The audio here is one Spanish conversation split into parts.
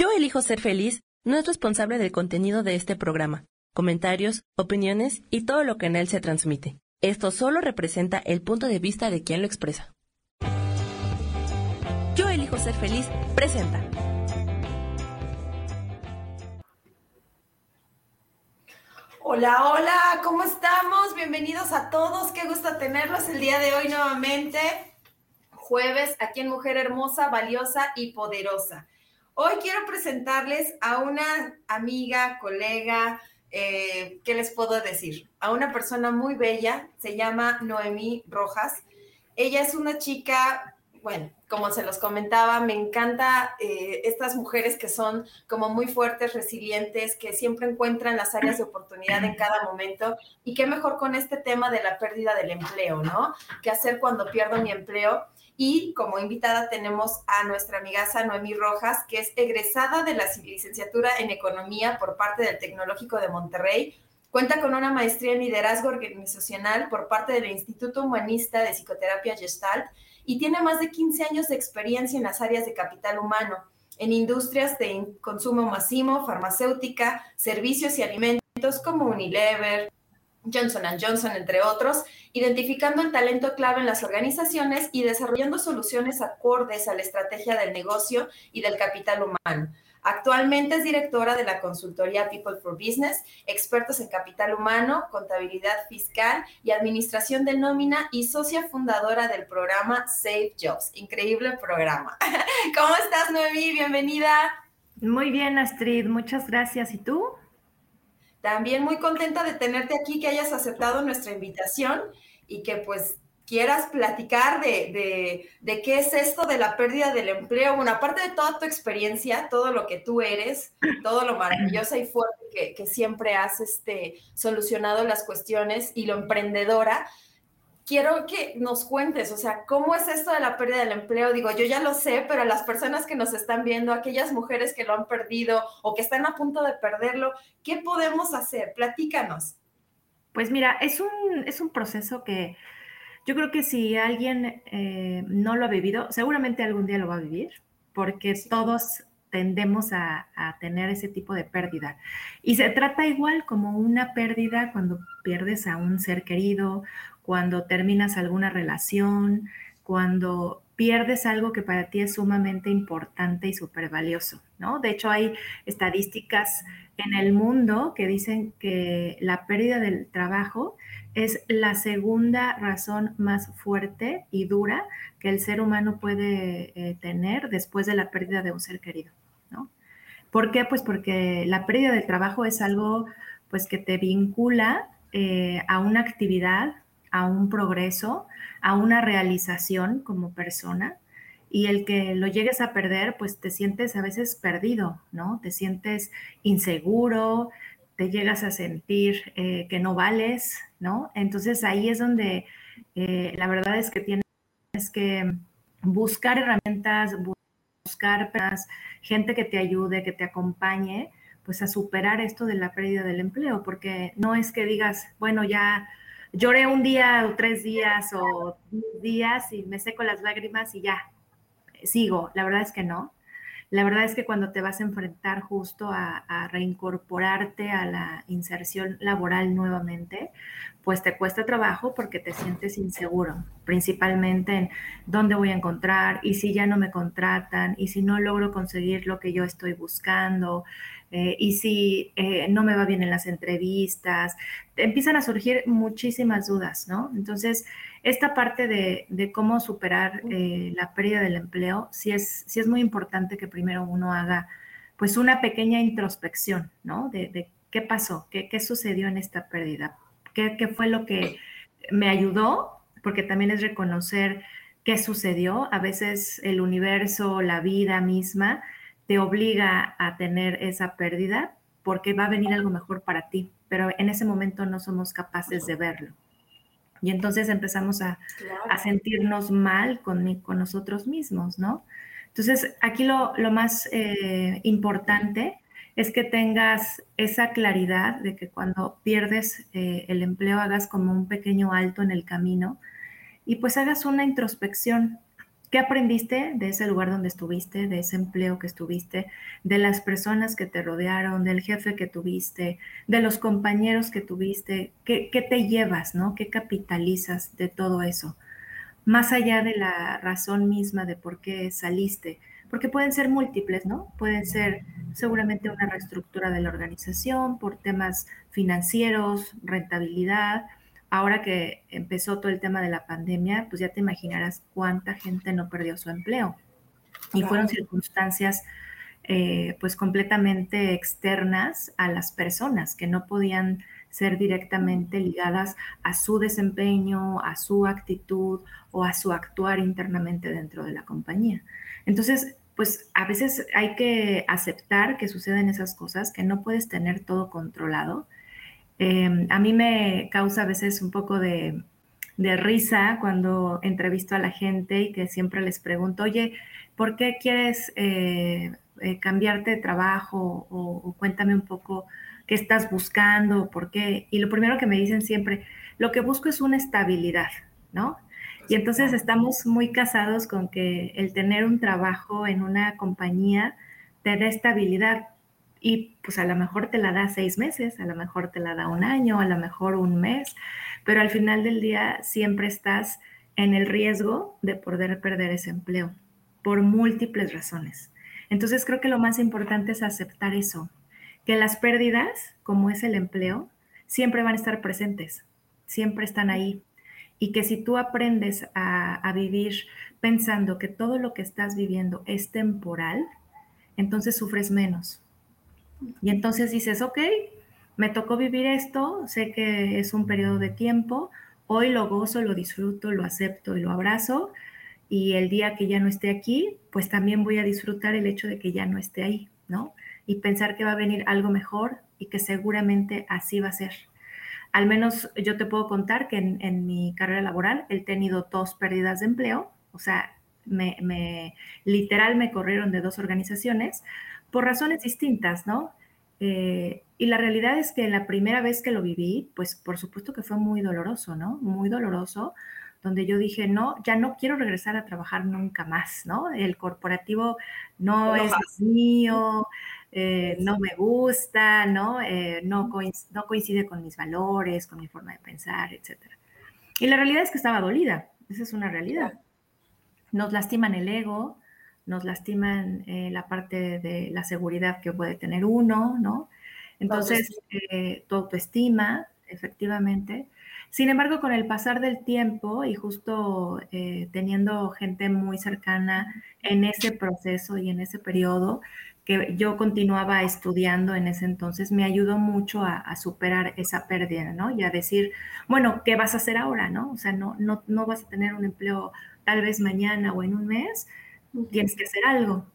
Yo elijo ser feliz no es responsable del contenido de este programa, comentarios, opiniones y todo lo que en él se transmite. Esto solo representa el punto de vista de quien lo expresa. Yo elijo ser feliz presenta. Hola, hola, ¿cómo estamos? Bienvenidos a todos, qué gusto tenerlos el día de hoy nuevamente, jueves, aquí en Mujer Hermosa, Valiosa y Poderosa. Hoy quiero presentarles a una amiga, colega, eh, ¿qué les puedo decir? A una persona muy bella, se llama Noemí Rojas. Ella es una chica, bueno, como se los comentaba, me encanta eh, estas mujeres que son como muy fuertes, resilientes, que siempre encuentran las áreas de oportunidad en cada momento. Y qué mejor con este tema de la pérdida del empleo, ¿no? ¿Qué hacer cuando pierdo mi empleo? Y como invitada tenemos a nuestra amiga Noemí Rojas, que es egresada de la licenciatura en Economía por parte del Tecnológico de Monterrey. Cuenta con una maestría en liderazgo organizacional por parte del Instituto Humanista de Psicoterapia Gestalt y tiene más de 15 años de experiencia en las áreas de capital humano, en industrias de consumo masivo, farmacéutica, servicios y alimentos como Unilever, Johnson Johnson, entre otros, identificando el talento clave en las organizaciones y desarrollando soluciones acordes a la estrategia del negocio y del capital humano. Actualmente es directora de la consultoría People for Business, expertos en capital humano, contabilidad fiscal y administración de nómina y socia fundadora del programa Save Jobs. Increíble programa. ¿Cómo estás, Noemí? Bienvenida. Muy bien, Astrid. Muchas gracias. ¿Y tú? También muy contenta de tenerte aquí, que hayas aceptado nuestra invitación y que pues quieras platicar de, qué es esto de la pérdida del empleo. Bueno, aparte de toda tu experiencia, todo lo que tú eres, todo lo maravillosa y fuerte que, siempre has este, solucionado las cuestiones y lo emprendedora, quiero que nos cuentes, o sea, ¿cómo es esto de la pérdida del empleo? Digo, yo ya lo sé, pero las personas que nos están viendo, aquellas mujeres que lo han perdido o que están a punto de perderlo, ¿qué podemos hacer? Platícanos. Pues mira, es un, es un proceso que yo creo que si alguien eh, no lo ha vivido, seguramente algún día lo va a vivir, porque todos tendemos a, a, tener ese tipo de pérdida. Y se trata igual como una pérdida cuando pierdes a un ser querido cuando terminas alguna relación, cuando pierdes algo que para ti es sumamente importante y súper valioso, ¿no? De hecho, hay estadísticas en el mundo que dicen que la pérdida del trabajo es la segunda razón más fuerte y dura que el ser humano puede eh, tener después de la pérdida de un ser querido, ¿no? ¿Por qué? Pues porque la pérdida del trabajo es algo pues que te vincula eh, a una actividad a un progreso, a una realización como persona. Y el que lo llegues a perder, pues te sientes a veces perdido, ¿no? Te sientes inseguro, te llegas a sentir eh, que no vales, ¿no? Entonces ahí es donde eh, la verdad es que tienes que buscar herramientas, buscar gente que te ayude, que te acompañe, pues a superar esto de la pérdida del empleo, porque no es que digas, bueno, ya lloré un día o tres días o días y me seco las lágrimas y ya, sigo. La verdad es que no. La verdad es que cuando te vas a enfrentar justo a, reincorporarte a la inserción laboral nuevamente, pues te cuesta trabajo porque te sientes inseguro, principalmente en dónde voy a encontrar y si ya no me contratan y si no logro conseguir lo que yo estoy buscando, eh, y si eh, no me va bien en las entrevistas, empiezan a surgir muchísimas dudas, ¿no? Entonces, esta parte de, cómo superar eh, la pérdida del empleo, sí es, sí es muy importante que primero uno haga pues una pequeña introspección, ¿no? De, qué pasó, qué, qué, sucedió en esta pérdida, qué, qué fue lo que me ayudó, porque también es reconocer qué sucedió. A veces el universo, la vida misma, te obliga a tener esa pérdida porque va a venir algo mejor para ti, pero en ese momento no somos capaces de verlo. Y entonces empezamos a, sentirnos mal con, con, nosotros mismos, ¿no? Entonces, aquí lo, más eh, importante es que tengas esa claridad de que cuando pierdes eh, el empleo hagas como un pequeño alto en el camino y pues hagas una introspección ¿Qué aprendiste de ese lugar donde estuviste, de ese empleo que estuviste, de las personas que te rodearon, del jefe que tuviste, de los compañeros que tuviste? ¿Qué, qué te llevas, no? ¿Qué capitalizas de todo eso? Más allá de la razón misma de por qué saliste, porque pueden ser múltiples, ¿no? Pueden ser seguramente una reestructura de la organización por temas financieros, rentabilidad, ahora que empezó todo el tema de la pandemia, pues ya te imaginarás cuánta gente no perdió su empleo. Y fueron circunstancias eh, pues completamente externas a las personas que no podían ser directamente ligadas a su desempeño, a su actitud o a su actuar internamente dentro de la compañía. Entonces, pues a veces hay que aceptar que suceden esas cosas, que no puedes tener todo controlado Em, a mí me causa a veces un poco de, risa cuando entrevisto a la gente y que siempre les pregunto, oye, ¿por qué quieres eh, eh, cambiarte de trabajo? O, cuéntame un poco qué estás buscando, por qué. Y lo primero que me dicen siempre, lo que busco es una estabilidad, ¿no? Y entonces estamos muy casados con que el tener un trabajo en una compañía te da estabilidad, y pues a lo mejor te la da seis meses, a lo mejor te la da un año, a lo mejor un mes, pero al final del día siempre estás en el riesgo de poder perder ese empleo por múltiples razones. Entonces creo que lo más importante es aceptar eso, que las pérdidas, como es el empleo, siempre van a estar presentes, siempre están ahí. Y que si tú aprendes a, a vivir pensando que todo lo que estás viviendo es temporal, entonces sufres menos y entonces dices, ok, me tocó vivir esto, sé que es un periodo de tiempo, hoy lo gozo, lo disfruto, lo acepto y lo abrazo, y el día que ya no esté aquí, pues también voy a disfrutar el hecho de que ya no esté ahí, ¿no? Y pensar que va a venir algo mejor y que seguramente así va a ser. Al menos yo te puedo contar que en, mi carrera laboral he tenido dos pérdidas de empleo, o sea, me, me literal me corrieron de dos organizaciones, por razones distintas, ¿no? Eh, y la realidad es que la primera vez que lo viví, pues por supuesto que fue muy doloroso, ¿no? Muy doloroso, donde yo dije, no, ya no quiero regresar a trabajar nunca más, ¿no? El corporativo no, es mío, eh, no me gusta, ¿no? Eh, no, coincide, no coincide con mis valores, con mi forma de pensar, etc. Y la realidad es que estaba dolida, esa es una realidad. Nos lastiman el ego, nos lastiman eh, la parte de la seguridad que puede tener uno, ¿no? Entonces, eh, tu autoestima, efectivamente. Sin embargo, con el pasar del tiempo y justo eh, teniendo gente muy cercana en ese proceso y en ese periodo, que yo continuaba estudiando en ese entonces, me ayudó mucho a, superar esa pérdida, ¿no? Y a decir, bueno, ¿qué vas a hacer ahora, no? O sea, no, no, no vas a tener un empleo tal vez mañana o en un mes, tienes que hacer algo.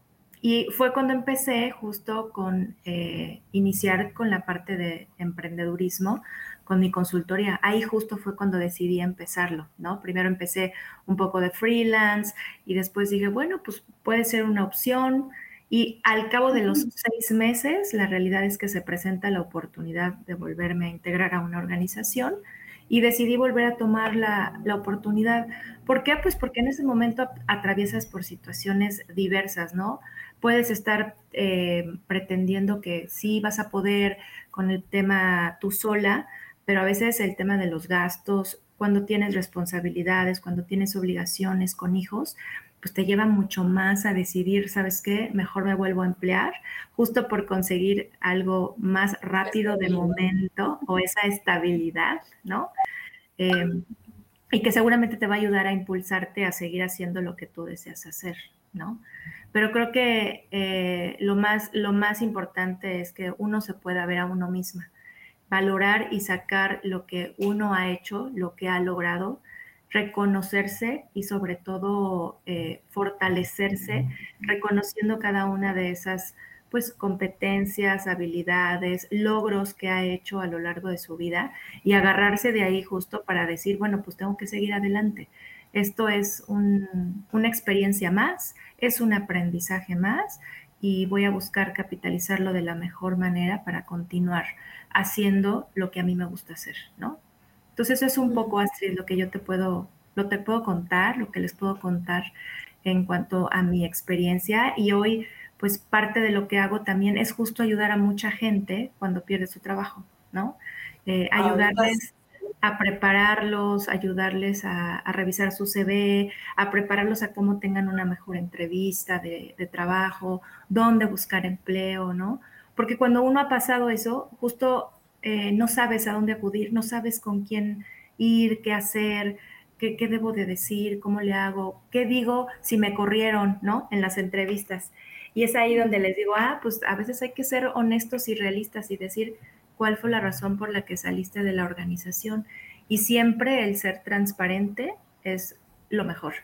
Y fue cuando empecé justo con eh, iniciar con la parte de emprendedurismo, con mi consultoría. Ahí justo fue cuando decidí empezarlo, ¿no? Primero empecé un poco de freelance y después dije, bueno, pues puede ser una opción. Y al cabo de los seis meses, la realidad es que se presenta la oportunidad de volverme a integrar a una organización y decidí volver a tomar la, la, oportunidad. ¿Por qué? Pues porque en ese momento atraviesas por situaciones diversas, ¿no? Puedes estar eh, pretendiendo que sí vas a poder con el tema tú sola, pero a veces el tema de los gastos, cuando tienes responsabilidades, cuando tienes obligaciones con hijos, pues te lleva mucho más a decidir, ¿sabes qué? Mejor me vuelvo a emplear, justo por conseguir algo más rápido de momento o esa estabilidad, ¿no? Em, y que seguramente te va a ayudar a impulsarte a seguir haciendo lo que tú deseas hacer, ¿no? Pero creo que eh, lo, más, lo más importante es que uno se pueda ver a uno misma, valorar y sacar lo que uno ha hecho, lo que ha logrado, reconocerse y sobre todo eh, fortalecerse, reconociendo cada una de esas pues competencias, habilidades, logros que ha hecho a lo largo de su vida y agarrarse de ahí justo para decir, bueno, pues tengo que seguir adelante. Esto es una experiencia más, es un aprendizaje más y voy a buscar capitalizarlo de la mejor manera para continuar haciendo lo que a mí me gusta hacer, ¿no? Entonces eso es un poco, Astrid, lo que yo te puedo, lo te puedo contar, lo que les puedo contar en cuanto a mi experiencia y hoy pues parte de lo que hago también es justo ayudar a mucha gente cuando pierde su trabajo, ¿no? Eh, ayudarles a prepararlos, ayudarles a, revisar su CV, a prepararlos a cómo tengan una mejor entrevista de, trabajo, dónde buscar empleo, ¿no? Porque cuando uno ha pasado eso, justo eh, no sabes a dónde acudir, no sabes con quién ir, qué hacer, qué, qué debo de decir, cómo le hago, qué digo si me corrieron, ¿no? En las entrevistas. Y es ahí donde les digo, ah, pues a veces hay que ser honestos y realistas y decir cuál fue la razón por la que saliste de la organización. Y siempre el ser transparente es lo mejor,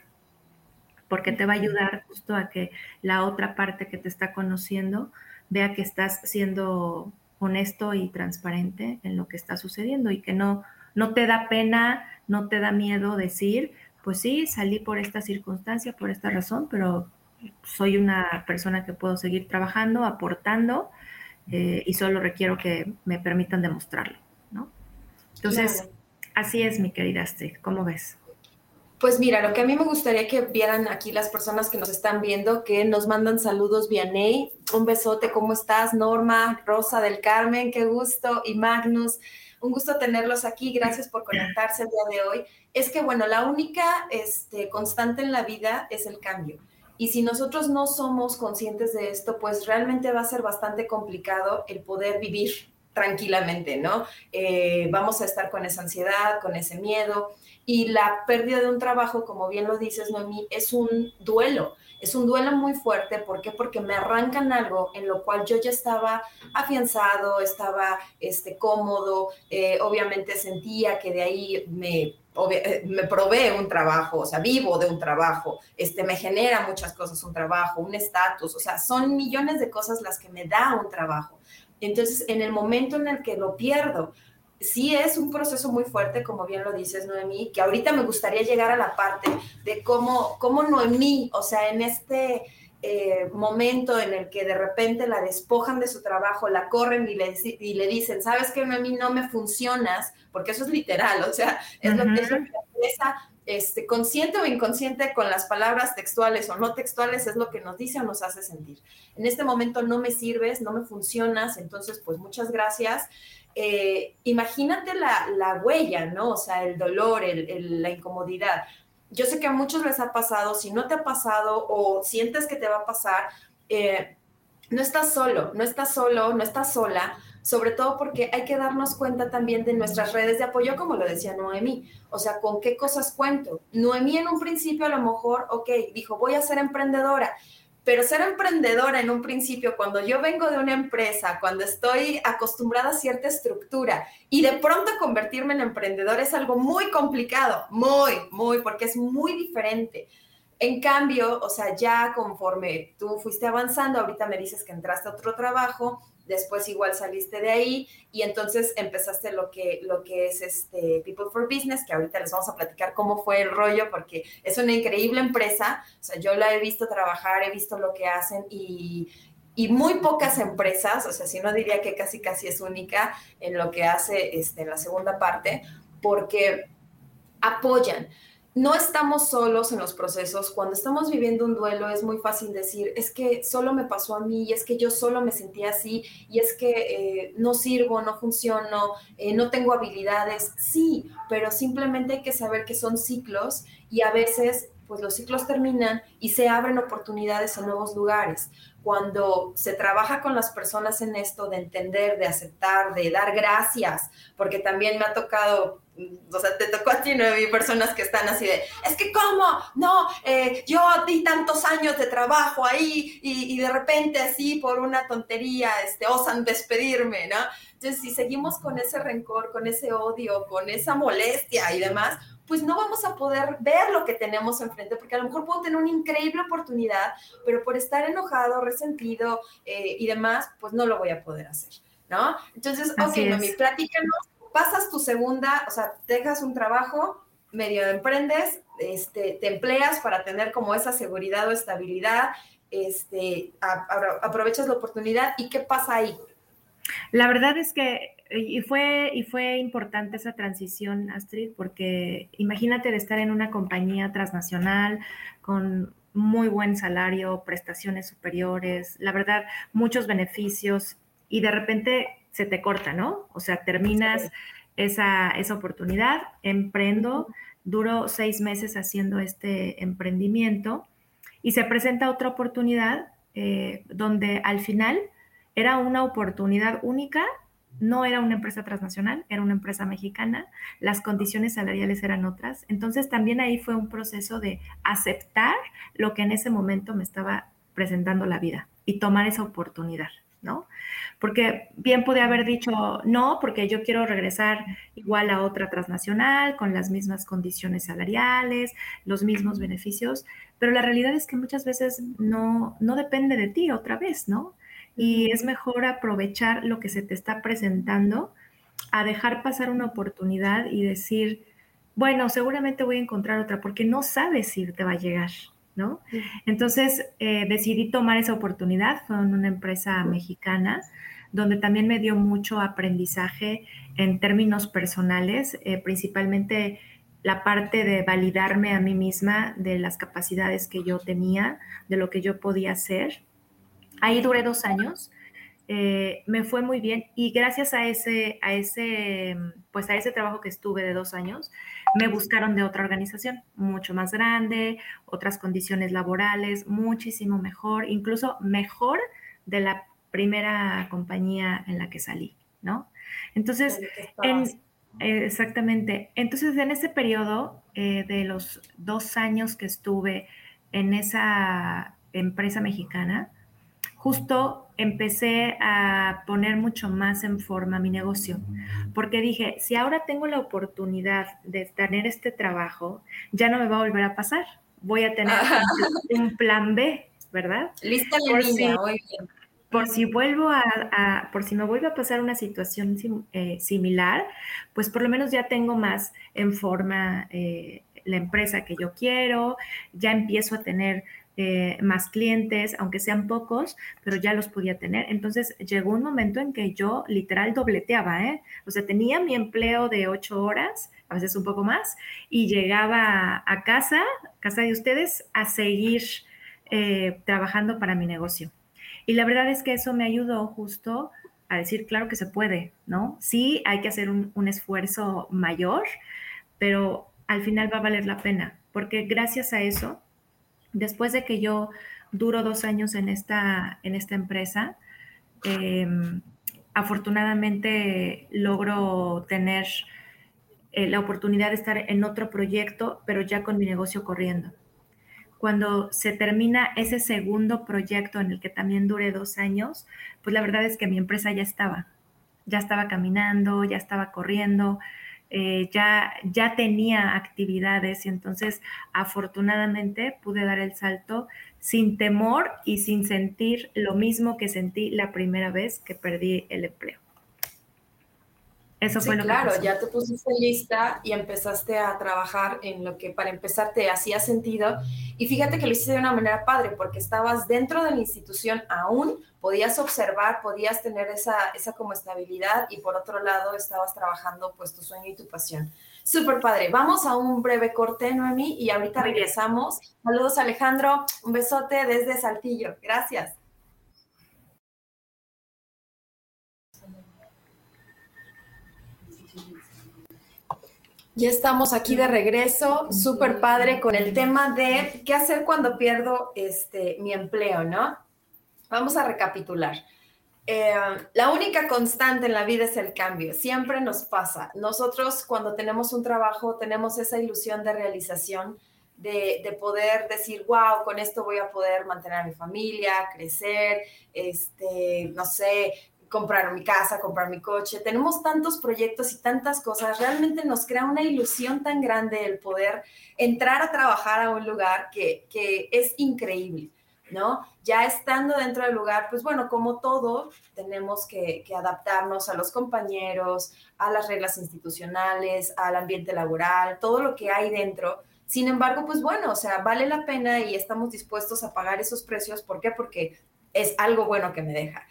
porque te va a ayudar justo a que la otra parte que te está conociendo vea que estás siendo honesto y transparente en lo que está sucediendo y que no, no te da pena, no te da miedo decir, pues sí, salí por esta circunstancia, por esta razón, pero soy una persona que puedo seguir trabajando, aportando eh, y solo requiero que me permitan demostrarlo, ¿no? Entonces, así es, mi querida Astrid, ¿cómo ves? Pues mira, lo que a mí me gustaría que vieran aquí las personas que nos están viendo, que nos mandan saludos vía Ney. Un besote, ¿cómo estás? Norma, Rosa del Carmen, qué gusto. Y Magnus, un gusto tenerlos aquí. Gracias por conectarse el día de hoy. Es que, bueno, la única este, constante en la vida es el cambio. Y si nosotros no somos conscientes de esto, pues realmente va a ser bastante complicado el poder vivir tranquilamente, ¿no? Eh, vamos a estar con esa ansiedad, con ese miedo. Y la pérdida de un trabajo, como bien lo dices, Noemí, es un duelo. Es un duelo muy fuerte. ¿Por qué? Porque me arrancan algo en lo cual yo ya estaba afianzado, estaba este, cómodo, eh, obviamente sentía que de ahí me eh, me provee un trabajo, o sea, vivo de un trabajo, este, me genera muchas cosas un trabajo, un estatus, o sea, son millones de cosas las que me da un trabajo. Entonces, en el momento en el que lo pierdo, sí es un proceso muy fuerte, como bien lo dices, Noemí, que ahorita me gustaría llegar a la parte de cómo, cómo Noemí, o sea, en este eh, momento en el que de repente la despojan de su trabajo, la corren y le, y le dicen, sabes que a mí no me funcionas, porque eso es literal, o sea, es lo que, es la empresa, este, consciente o inconsciente con las palabras textuales o no textuales es lo que nos dice o nos hace sentir. En este momento no me sirves, no me funcionas, entonces pues muchas gracias. Eh, imagínate la, la, huella, ¿no? O sea, el dolor, la incomodidad yo sé que a muchos les ha pasado, si no te ha pasado o sientes que te va a pasar, eh, no estás solo, no estás solo, no estás sola, sobre todo porque hay que darnos cuenta también de nuestras redes de apoyo, como lo decía Noemí, o sea, con qué cosas cuento. Noemí en un principio a lo mejor, ok, dijo, voy a ser emprendedora, pero ser emprendedora en un principio, cuando yo vengo de una empresa, cuando estoy acostumbrada a cierta estructura y de pronto convertirme en emprendedor es algo muy complicado, muy, muy, porque es muy diferente. En cambio, o sea, ya conforme tú fuiste avanzando, ahorita me dices que entraste a otro trabajo, después igual saliste de ahí y entonces empezaste lo que, lo que es este People for Business, que ahorita les vamos a platicar cómo fue el rollo, porque es una increíble empresa, o sea, yo la he visto trabajar, he visto lo que hacen y, y muy pocas empresas, o sea, si no diría que casi casi es única en lo que hace este, la segunda parte, porque apoyan no estamos solos en los procesos. Cuando estamos viviendo un duelo es muy fácil decir, es que solo me pasó a mí y es que yo solo me sentía así y es que eh, no sirvo, no funciono, eh, no tengo habilidades. Sí, pero simplemente hay que saber que son ciclos y a veces pues los ciclos terminan y se abren oportunidades en nuevos lugares. Cuando se trabaja con las personas en esto de entender, de aceptar, de dar gracias, porque también me ha tocado o sea, te tocó a ti, ¿no? Hay personas que están así de, es que cómo, no, eh, yo di tantos años de trabajo ahí y, y, de repente así por una tontería, este, osan despedirme, ¿no? Entonces, si seguimos con ese rencor, con ese odio, con esa molestia y demás, pues no vamos a poder ver lo que tenemos enfrente, porque a lo mejor puedo tener una increíble oportunidad, pero por estar enojado, resentido eh, y demás, pues no lo voy a poder hacer, ¿no? Entonces, Así ok, mami, platícanos pasas tu segunda, o sea, dejas un trabajo, medio emprendes, este, te empleas para tener como esa seguridad o estabilidad, este, aprovechas la oportunidad y qué pasa ahí. La verdad es que y fue, y fue importante esa transición, Astrid, porque imagínate de estar en una compañía transnacional con muy buen salario, prestaciones superiores, la verdad, muchos beneficios y de repente se te corta, ¿no? O sea, terminas esa, esa oportunidad, emprendo, duro seis meses haciendo este emprendimiento y se presenta otra oportunidad eh, donde al final era una oportunidad única, no era una empresa transnacional, era una empresa mexicana, las condiciones salariales eran otras, entonces también ahí fue un proceso de aceptar lo que en ese momento me estaba presentando la vida y tomar esa oportunidad. ¿No? Porque bien podía haber dicho no, porque yo quiero regresar igual a otra transnacional, con las mismas condiciones salariales, los mismos beneficios, pero la realidad es que muchas veces no, no depende de ti otra vez, ¿no? Y es mejor aprovechar lo que se te está presentando a dejar pasar una oportunidad y decir, bueno, seguramente voy a encontrar otra, porque no sabes si te va a llegar, ¿no? Entonces eh, decidí tomar esa oportunidad, fue en una empresa mexicana donde también me dio mucho aprendizaje en términos personales, eh, principalmente la parte de validarme a mí misma de las capacidades que yo tenía, de lo que yo podía hacer. Ahí duré dos años, eh, me fue muy bien y gracias a ese, a ese, pues a ese trabajo que estuve de dos años, me buscaron de otra organización, mucho más grande, otras condiciones laborales, muchísimo mejor, incluso mejor de la primera compañía en la que salí, ¿no? Entonces, exactamente. Entonces, en ese periodo eh, de los dos años que estuve en esa empresa mexicana, justo empecé a poner mucho más en forma mi negocio, porque dije, si ahora tengo la oportunidad de tener este trabajo, ya no me va a volver a pasar. Voy a tener un plan B, ¿verdad? Lista la por si, Por si vuelvo a, por si me vuelve a pasar una situación eh, similar, pues por lo menos ya tengo más en forma eh, la empresa que yo quiero, ya empiezo a tener eh, más clientes, aunque sean pocos, pero ya los podía tener. Entonces llegó un momento en que yo literal dobleteaba, ¿eh? O sea, tenía mi empleo de ocho horas, a veces un poco más, y llegaba a casa, casa de ustedes, a seguir eh, trabajando para mi negocio. Y la verdad es que eso me ayudó justo a decir, claro que se puede, ¿no? Sí, hay que hacer un, un esfuerzo mayor, pero al final va a valer la pena, porque gracias a eso Después de que yo duro dos años en esta, en esta empresa, em, afortunadamente logro tener eh, la oportunidad de estar en otro proyecto, pero ya con mi negocio corriendo. Cuando se termina ese segundo proyecto en el que también duré dos años, pues la verdad es que mi empresa ya estaba, ya estaba caminando, ya estaba corriendo, eh, ya, ya tenía actividades y entonces afortunadamente pude dar el salto sin temor y sin sentir lo mismo que sentí la primera vez que perdí el empleo. Eso fue lo claro, ya te pusiste lista y empezaste a trabajar en lo que para empezar te hacía sentido. Y fíjate que lo hiciste de una manera padre, porque estabas dentro de la institución aún, podías observar, podías tener esa, esa como estabilidad y por otro lado estabas trabajando pues tu sueño y tu pasión. Súper padre. Vamos a un breve corte, Noemi, y ahorita regresamos. Saludos, Alejandro. Un besote desde Saltillo. Gracias. Ya estamos aquí de regreso, súper padre con el tema de qué hacer cuando pierdo este, mi empleo, ¿no? Vamos a recapitular. Eh, la única constante en la vida es el cambio, siempre nos pasa. Nosotros cuando tenemos un trabajo tenemos esa ilusión de realización, de, de, poder decir, wow, con esto voy a poder mantener a mi familia, crecer, este, no sé, comprar mi casa, comprar mi coche. Tenemos tantos proyectos y tantas cosas. Realmente nos crea una ilusión tan grande el poder entrar a trabajar a un lugar que, es increíble, ¿no? Ya estando dentro del lugar, pues bueno, como todo, tenemos que, que adaptarnos a los compañeros, a las reglas institucionales, al ambiente laboral, todo lo que hay dentro. Sin embargo, pues bueno, o sea, vale la pena y estamos dispuestos a pagar esos precios. ¿Por qué? Porque es algo bueno que me deja.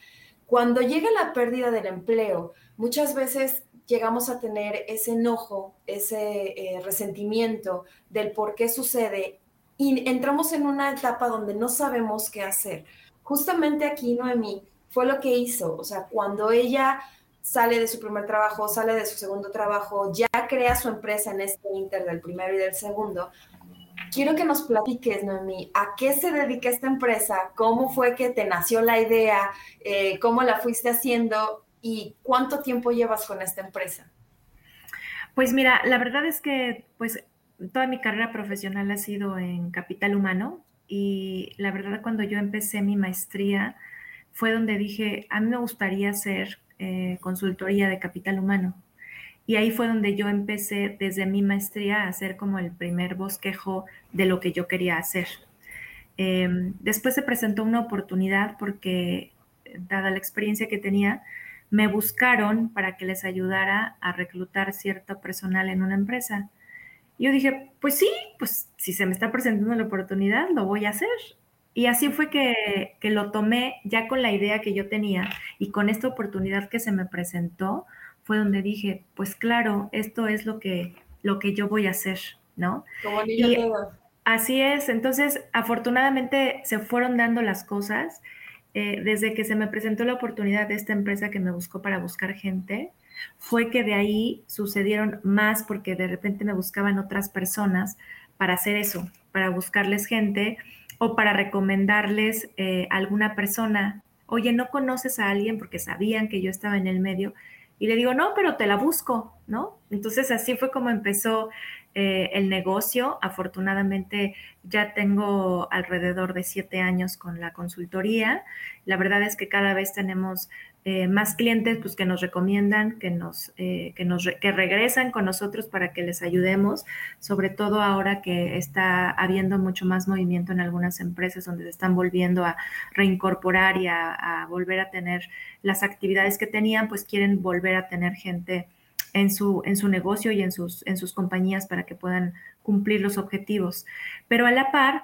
Cuando llega la pérdida del empleo, muchas veces llegamos a tener ese enojo, ese eh, resentimiento del por qué sucede y entramos en una etapa donde no sabemos qué hacer. Justamente aquí, Noemí, fue lo que hizo. O sea, cuando ella sale de su primer trabajo, sale de su segundo trabajo, ya crea su empresa en este inter del primero y del segundo. Quiero que nos platiques, Noemí, a qué se dedica esta empresa, cómo fue que te nació la idea, eh, cómo la fuiste haciendo y cuánto tiempo llevas con esta empresa. Pues mira, la verdad es que pues toda mi carrera profesional ha sido en capital humano y la verdad cuando yo empecé mi maestría fue donde dije, a mí me gustaría hacer eh, consultoría de capital humano. Y ahí fue donde yo empecé desde mi maestría a hacer como el primer bosquejo de lo que yo quería hacer. Em, después se presentó una oportunidad porque, dada la experiencia que tenía, me buscaron para que les ayudara a reclutar cierto personal en una empresa. Yo dije, pues sí, pues si se me está presentando la oportunidad, lo voy a hacer. Y así fue que, que, lo tomé ya con la idea que yo tenía y con esta oportunidad que se me presentó, fue donde dije, pues claro, esto es lo que, lo que yo voy a hacer, ¿no? Como y así es, entonces afortunadamente se fueron dando las cosas. Eh, desde que se me presentó la oportunidad de esta empresa que me buscó para buscar gente, fue que de ahí sucedieron más porque de repente me buscaban otras personas para hacer eso, para buscarles gente o para recomendarles eh, alguna persona. Oye, ¿no conoces a alguien? Porque sabían que yo estaba en el medio. Y le digo, no, pero te la busco, ¿no? Entonces así fue como empezó eh, el negocio. Afortunadamente ya tengo alrededor de siete años con la consultoría. La verdad es que cada vez tenemos eh, más clientes pues, que nos recomiendan, que, nos, eh, que, nos que regresan con nosotros para que les ayudemos, sobre todo ahora que está habiendo mucho más movimiento en algunas empresas donde se están volviendo a reincorporar y a, a volver a tener las actividades que tenían, pues quieren volver a tener gente en su, en su negocio y en sus, en sus compañías para que puedan cumplir los objetivos. Pero a la par,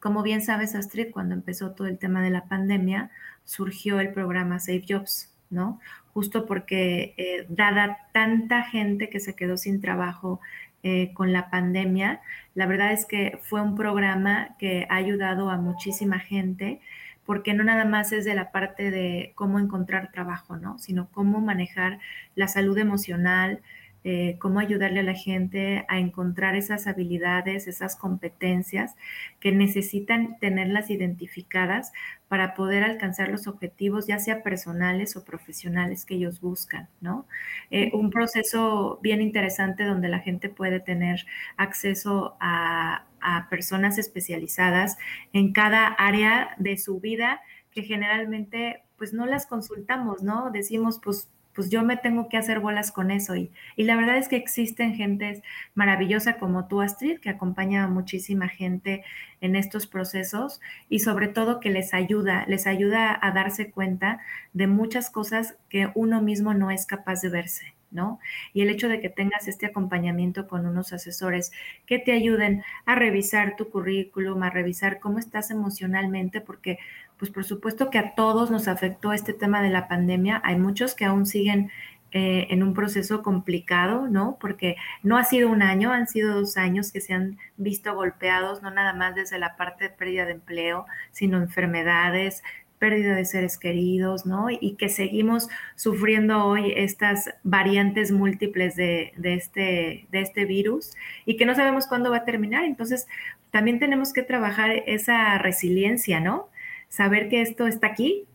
como bien sabes, Astrid, cuando empezó todo el tema de la pandemia, surgió el programa Save Jobs, ¿no? Justo porque eh, dada tanta gente que se quedó sin trabajo eh, con la pandemia, la verdad es que fue un programa que ha ayudado a muchísima gente porque no nada más es de la parte de cómo encontrar trabajo, ¿no? Sino cómo manejar la salud emocional, eh, cómo ayudarle a la gente a encontrar esas habilidades, esas competencias que necesitan tenerlas identificadas para poder alcanzar los objetivos, ya sea personales o profesionales que ellos buscan, ¿no? Eh, un proceso bien interesante donde la gente puede tener acceso a, a personas especializadas en cada área de su vida que generalmente pues no las consultamos, ¿no? Decimos, pues pues yo me tengo que hacer bolas con eso. Y, y la verdad es que existen gentes maravillosa como tú, Astrid, que acompaña a muchísima gente en estos procesos y sobre todo que les ayuda, les ayuda a darse cuenta de muchas cosas que uno mismo no es capaz de verse. ¿No? Y el hecho de que tengas este acompañamiento con unos asesores que te ayuden a revisar tu currículum, a revisar cómo estás emocionalmente, porque pues por supuesto que a todos nos afectó este tema de la pandemia. Hay muchos que aún siguen eh, en un proceso complicado, ¿no? Porque no ha sido un año, han sido dos años que se han visto golpeados, no nada más desde la parte de pérdida de empleo, sino enfermedades, pérdida de seres queridos, ¿no? Y que seguimos sufriendo hoy estas variantes múltiples este, de este virus y que no sabemos cuándo va a terminar. Entonces, también tenemos que trabajar esa resiliencia, ¿no? saber que esto está aquí,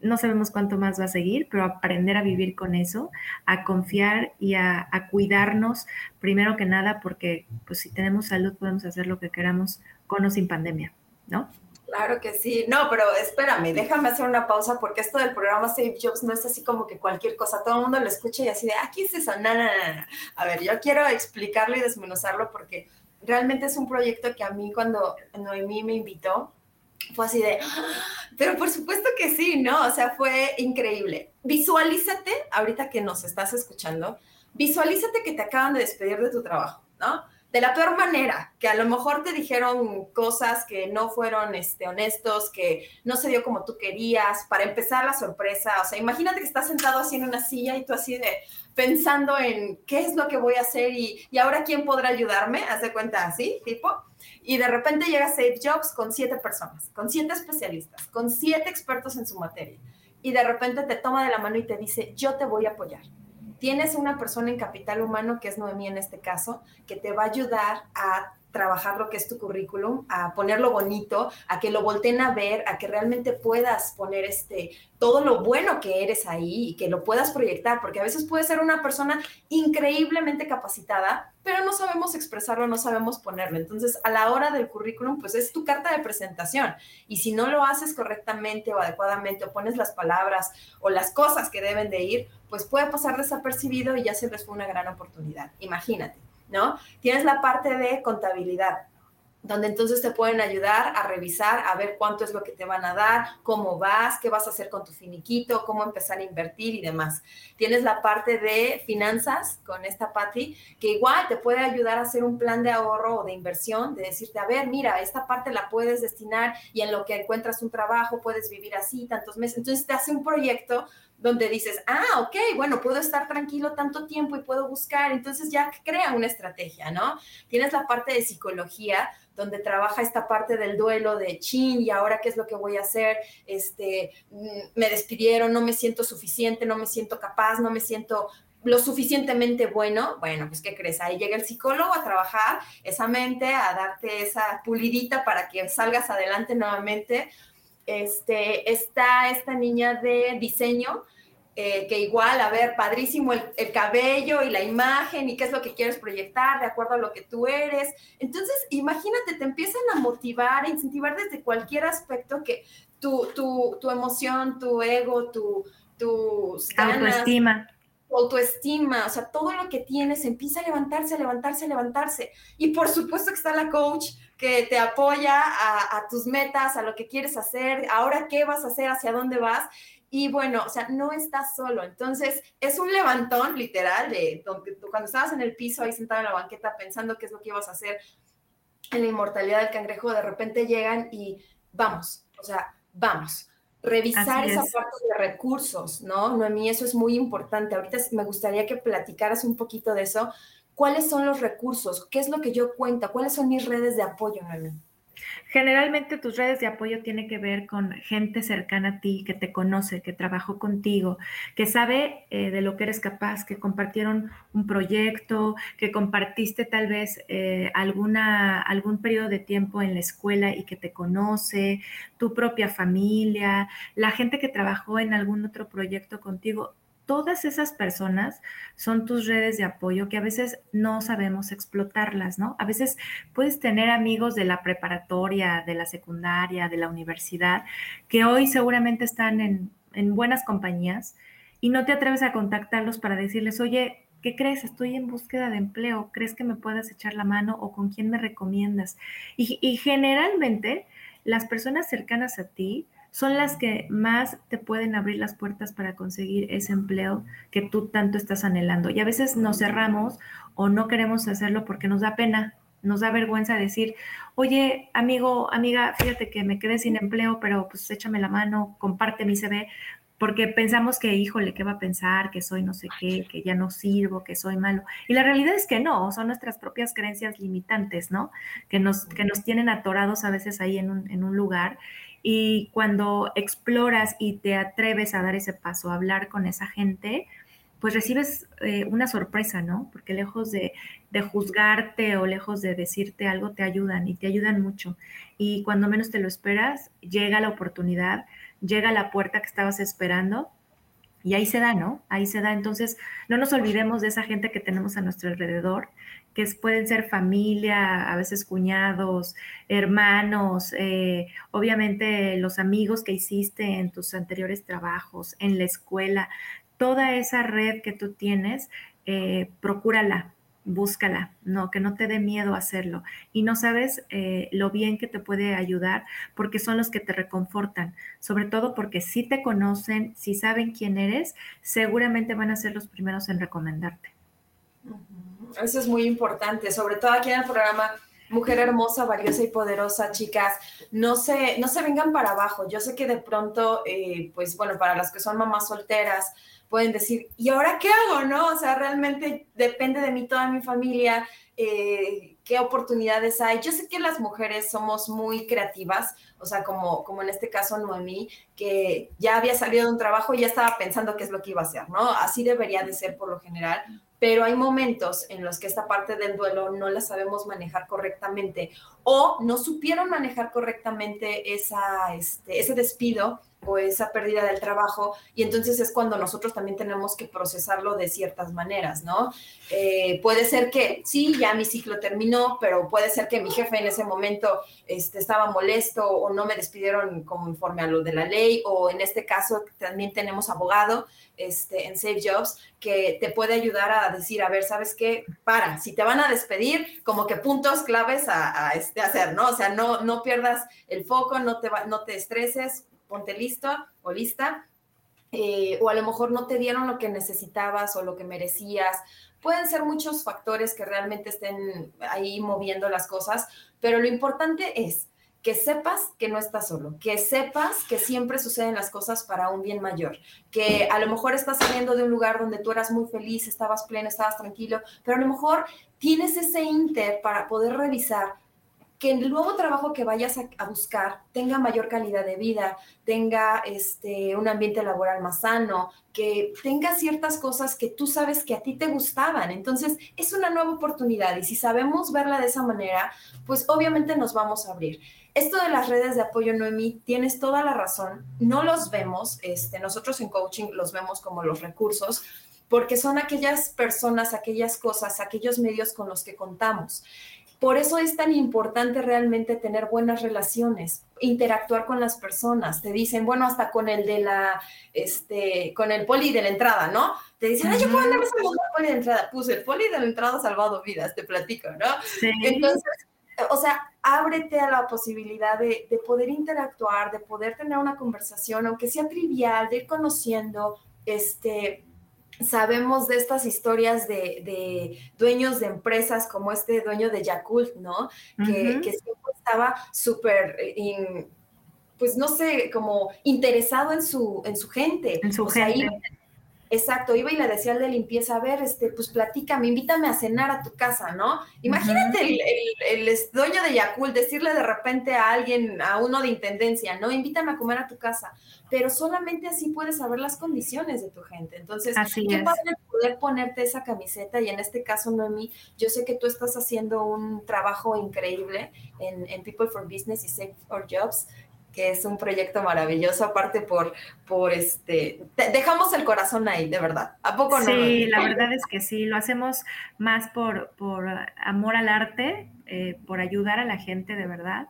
no sabemos cuánto más va a seguir, pero aprender a vivir con eso, a confiar y a, cuidarnos, primero que nada, porque pues si tenemos salud podemos hacer lo que queramos con o sin pandemia, ¿no? Claro que sí. No, pero espérame, déjame hacer una pausa porque esto del programa Save Jobs no es así como que cualquier cosa. Todo el mundo lo escucha y así de, aquí es eso? No, no, no, A ver, yo quiero explicarlo y desmenuzarlo porque realmente es un proyecto que a mí cuando Noemí me invitó, fue así de, pero por supuesto que sí, ¿no? O sea, fue increíble. Visualízate, ahorita que nos estás escuchando, visualízate que te acaban de despedir de tu trabajo, ¿no? De la peor manera, que a lo mejor te dijeron cosas que no fueron este, honestos, que no se dio como tú querías, para empezar la sorpresa, o sea, imagínate que estás sentado así en una silla y tú así de pensando en qué es lo que voy a hacer y, y ahora quién podrá ayudarme, haz de cuenta así, tipo, y de repente llega Save Jobs con siete personas, con siete especialistas, con siete expertos en su materia, y de repente te toma de la mano y te dice, yo te voy a apoyar tienes una persona en capital humano, que es Noemí en este caso, que te va a ayudar a trabajar lo que es tu currículum, a ponerlo bonito, a que lo volteen a ver, a que realmente puedas poner este todo lo bueno que eres ahí y que lo puedas proyectar, porque a veces puedes ser una persona increíblemente capacitada, pero no sabemos expresarlo, no sabemos ponerlo. Entonces, a la hora del currículum, pues es tu carta de presentación. Y si no lo haces correctamente o adecuadamente o pones las palabras o las cosas que deben de ir, pues puede pasar desapercibido y ya se les fue una gran oportunidad. Imagínate. ¿No? Tienes la parte de contabilidad, donde entonces te pueden ayudar a revisar, a ver cuánto es lo que te van a dar, cómo vas, qué vas a hacer con tu finiquito, cómo empezar a invertir y demás. Tienes la parte de finanzas con esta Patri, que igual te puede ayudar a hacer un plan de ahorro o de inversión, de decirte, a ver, mira, esta parte la puedes destinar y en lo que encuentras un trabajo puedes vivir así tantos meses. Entonces te hace un proyecto donde dices, ah, ok, bueno, puedo estar tranquilo tanto tiempo y puedo buscar, entonces ya crea una estrategia, ¿no? Tienes la parte de psicología, donde trabaja esta parte del duelo de chin y ahora qué es lo que voy a hacer, este, mm, me despidieron, no me siento suficiente, no me siento capaz, no me siento lo suficientemente bueno, bueno, pues ¿qué crees? Ahí llega el psicólogo a trabajar esa mente, a darte esa pulidita para que salgas adelante nuevamente este, está esta niña de diseño, eh, que igual, a ver, padrísimo el, cabello y la imagen y qué es lo que quieres proyectar de acuerdo a lo que tú eres. Entonces, imagínate, te empiezan a motivar, a incentivar desde cualquier aspecto que tu, tu, tu emoción, tu ego, tu, tus autoestima. Tu autoestima, o sea, todo lo que tienes empieza a levantarse, a levantarse, a levantarse. Y por supuesto que está la coach que te apoya a, tus metas, a lo que quieres hacer, ahora qué vas a hacer, hacia dónde vas. Y bueno, o sea, no estás solo. Entonces, es un levantón literal de cuando estabas en el piso ahí sentado en la banqueta pensando qué es lo que ibas a hacer en la inmortalidad del cangrejo, de repente llegan y vamos, o sea, vamos. Revisar esa parte de recursos, ¿no? Noemí, eso es muy importante. Ahorita me gustaría que platicaras un poquito de eso, cuáles son los recursos, qué es lo que yo cuento, cuáles son mis redes de apoyo, Generalmente tus redes de apoyo tienen que ver con gente cercana a ti, que te conoce, que trabajó contigo, que sabe eh, de lo que eres capaz, que compartieron un proyecto, que compartiste tal vez eh, alguna, algún periodo de tiempo en la escuela y que te conoce, tu propia familia, la gente que trabajó en algún otro proyecto contigo todas esas personas son tus redes de apoyo que a veces no sabemos explotarlas, ¿no? A veces puedes tener amigos de la preparatoria, de la secundaria, de la universidad, que hoy seguramente están en, buenas compañías y no te atreves a contactarlos para decirles, oye, ¿qué crees? Estoy en búsqueda de empleo, ¿crees que me puedas echar la mano o con quién me recomiendas? Y, y generalmente las personas cercanas a ti, son las que más te pueden abrir las puertas para conseguir ese empleo que tú tanto estás anhelando. Y a veces nos cerramos o no queremos hacerlo porque nos da pena, nos da vergüenza decir, oye, amigo, amiga, fíjate que me quedé sin empleo, pero pues échame la mano, comparte mi CV, porque pensamos que, híjole, ¿qué va a pensar? Que soy no sé qué, que ya no sirvo, que soy malo. Y la realidad es que no, son nuestras propias creencias limitantes, ¿no? Que nos, que nos tienen atorados a veces ahí en un, en un lugar y cuando exploras y te atreves a dar ese paso, a hablar con esa gente, pues recibes eh, una sorpresa, ¿no? Porque lejos de, de, juzgarte o lejos de decirte algo, te ayudan y te ayudan mucho. Y cuando menos te lo esperas, llega la oportunidad, llega la puerta que estabas esperando y ahí se da, ¿no? Ahí se da. Entonces, no nos olvidemos de esa gente que tenemos a nuestro alrededor, que pueden ser familia, a veces cuñados, hermanos, eh, obviamente los amigos que hiciste en tus anteriores trabajos, en la escuela, toda esa red que tú tienes, eh, procúrala, búscala, no, que no te dé miedo hacerlo. Y no sabes eh, lo bien que te puede ayudar porque son los que te reconfortan, sobre todo porque si te conocen, si saben quién eres, seguramente van a ser los primeros en recomendarte. Eso es muy importante, sobre todo aquí en el programa Mujer hermosa, valiosa y poderosa, chicas, no se, no se vengan para abajo. Yo sé que de pronto, eh, pues bueno, para las que son mamás solteras, pueden decir, ¿y ahora qué hago? ¿No? O sea, realmente depende de mí toda mi familia, eh, qué oportunidades hay. Yo sé que las mujeres somos muy creativas, o sea, como, como en este caso Noemí, que ya había salido de un trabajo y ya estaba pensando qué es lo que iba a hacer, ¿no? Así debería de ser por lo general, pero hay momentos en los que esta parte del duelo no la sabemos manejar correctamente o no supieron manejar correctamente esa, este, ese despido o esa pérdida del trabajo y entonces es cuando nosotros también tenemos que procesarlo de ciertas maneras, ¿no? Eh, puede ser que sí, ya mi ciclo terminó, pero puede ser que mi jefe en ese momento este, estaba molesto o no me despidieron como informe a lo de la ley o en este caso también tenemos abogado este, en Save Jobs que te puede ayudar a decir, a ver, ¿sabes qué? Para, si te van a despedir, como que puntos claves a, este, hacer, ¿no? O sea, no, no pierdas el foco, no te, no te estreses, ponte listo o lista, eh, o a lo mejor no te dieron lo que necesitabas o lo que merecías. Pueden ser muchos factores que realmente estén ahí moviendo las cosas, pero lo importante es que sepas que no estás solo, que sepas que siempre suceden las cosas para un bien mayor, que a lo mejor estás saliendo de un lugar donde tú eras muy feliz, estabas pleno, estabas tranquilo, pero a lo mejor tienes ese inter para poder revisar que el nuevo trabajo que vayas a, buscar tenga mayor calidad de vida, tenga este, un ambiente laboral más sano, que tenga ciertas cosas que tú sabes que a ti te gustaban. Entonces, es una nueva oportunidad y si sabemos verla de esa manera, pues obviamente nos vamos a abrir. Esto de las redes de apoyo, Noemi, tienes toda la razón. No los vemos, este, nosotros en coaching los vemos como los recursos, porque son aquellas personas, aquellas cosas, aquellos medios con los que contamos. Por eso es tan importante realmente tener buenas relaciones, interactuar con las personas. Te dicen, bueno, hasta con el de la, este, con el poli de la entrada, ¿no? Te dicen, ay, yo puedo andar con el poli de la entrada. Pues el poli de la entrada ha salvado vidas, te platico, ¿no? Sí. Entonces, o sea, ábrete a la posibilidad de, de poder interactuar, de poder tener una conversación, aunque sea trivial, de ir conociendo, este, sabemos de estas historias de, dueños de empresas como este dueño de Yakult, ¿no? Que, siempre estaba súper, eh, pues no sé, como interesado en su, en su gente. En su gente. Exacto, iba y le decía al de limpieza, a ver, este, pues platícame, invítame a cenar a tu casa, ¿no? Imagínate el, dueño de Yakult decirle de repente a alguien, a uno de intendencia, ¿no? Invítame a comer a tu casa, pero solamente así puedes saber las condiciones de tu gente. Entonces, qué padre poder ponerte esa camiseta y en este caso, Noemi, yo sé que tú estás haciendo un trabajo increíble en, en People for Business y Save for Jobs es un proyecto maravilloso, aparte por, por este, dejamos el corazón ahí, de verdad. ¿A poco no? Sí, la verdad es que sí, lo hacemos más por, por amor al arte, eh, por ayudar a la gente, de verdad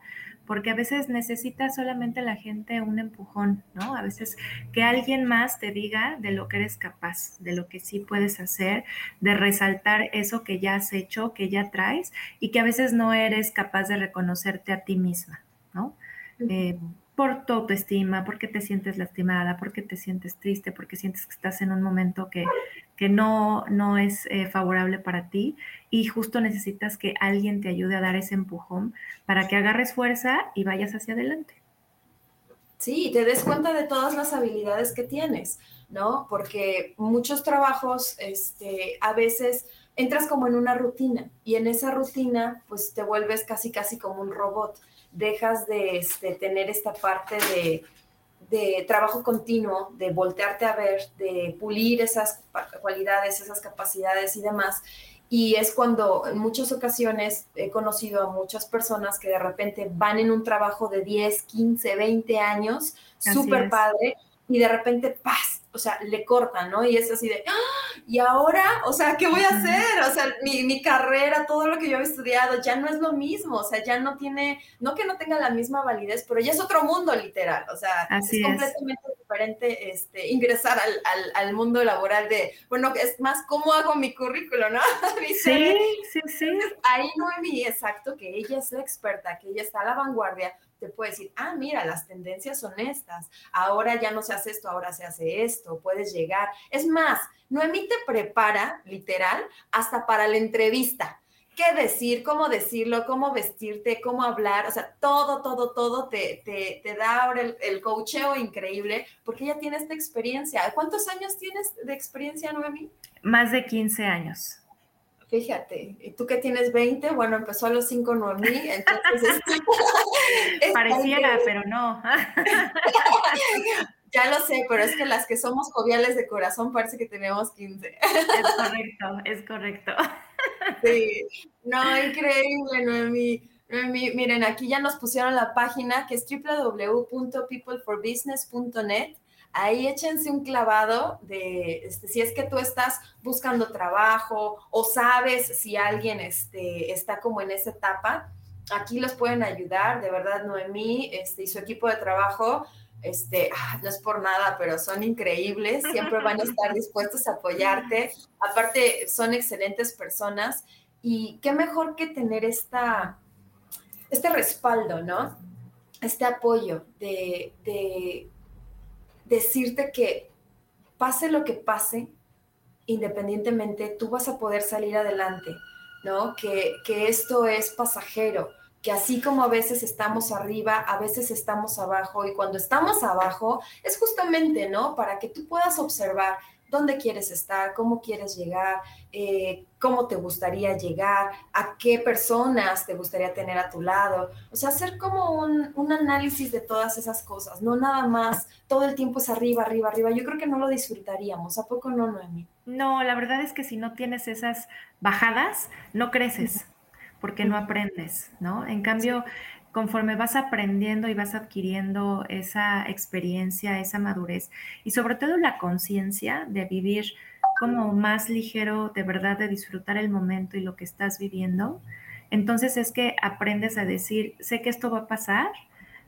porque a veces necesita solamente la gente un empujón, ¿no? A veces que alguien más te diga de lo que eres capaz, de lo que sí puedes hacer, de resaltar eso que ya has hecho, que ya traes y que a veces no eres capaz de reconocerte a ti misma, ¿no? Eh, por tu autoestima, porque te sientes lastimada, porque te sientes triste, porque sientes que estás en un momento que, que no, no es eh, favorable para ti y justo necesitas que alguien te ayude a dar ese empujón para que agarres fuerza y vayas hacia adelante. Sí, te des cuenta de todas las habilidades que tienes, ¿no? Porque muchos trabajos, este, a veces entras como en una rutina y en esa rutina, pues te vuelves casi, casi como un robot dejas de, este, tener esta parte de, trabajo continuo, de voltearte a ver, de pulir esas cualidades, esas capacidades y demás. Y es cuando en muchas ocasiones he conocido a muchas personas que de repente van en un trabajo de 10, 15, 20 años, súper padre, y de repente, ¡paz! O sea, le cortan, ¿no? Y es así de, ¡Ah! ¿y ahora? O sea, ¿qué voy a hacer? O sea, mi, mi, carrera, todo lo que yo he estudiado, ya no es lo mismo, o sea, ya no tiene, no que no tenga la misma validez, pero ya es otro mundo, literal, o sea, es completamente diferente este, ingresar al, al, mundo laboral de, bueno, es más, ¿cómo hago mi currículo, no? sí, sí, sí. Ahí Noemi, exacto, que ella es la experta, que ella está a la vanguardia, te puede decir, ah, mira, las tendencias son estas, ahora ya no se hace esto, ahora se hace esto, puedes llegar. Es más, Noemí te prepara, literal, hasta para la entrevista qué decir, cómo decirlo, cómo vestirte, cómo hablar, o sea, todo, todo, todo te, te, da ahora el, el, coacheo increíble porque ella tiene esta experiencia. ¿Cuántos años tienes de experiencia, Noemi? Más de 15 años. Fíjate, y tú que tienes 20, bueno, empezó a los 5 Noemí, entonces... Pareciera, pero no. Ya lo sé, pero es que las que somos joviales de corazón parece que tenemos 15. Es correcto, es correcto. Sí, no, increíble, Noemi. Noemi, miren, aquí ya nos pusieron la página que es www.peopleforbusiness.net. Ahí échense un clavado de este, si es que tú estás buscando trabajo o sabes si alguien este, está como en esa etapa. Aquí los pueden ayudar, de verdad, Noemí este, y su equipo de trabajo este, ah, no es por nada, pero son increíbles, siempre van a estar dispuestos a apoyarte. Aparte, son excelentes personas y qué mejor que tener esta, este respaldo, ¿no? Este apoyo de, de decirte que pase lo que pase, independientemente, tú vas a poder salir adelante, ¿no? Que, que esto es pasajero, que así como a veces estamos arriba, a veces estamos abajo y cuando estamos abajo es justamente, ¿no? Para que tú puedas observar dónde quieres estar, cómo quieres llegar, eh, cómo te gustaría llegar, a qué personas te gustaría tener a tu lado. O sea, hacer como un, un, análisis de todas esas cosas, no nada más todo el tiempo es arriba, arriba, arriba. Yo creo que no lo disfrutaríamos. ¿A poco no, Noemi? No, la verdad es que si no tienes esas bajadas, no creces porque no aprendes, ¿no? En cambio, conforme vas aprendiendo y vas adquiriendo esa experiencia, esa madurez y sobre todo la conciencia de vivir como más ligero, de verdad, de disfrutar el momento y lo que estás viviendo, entonces es que aprendes a decir, sé que esto va a pasar,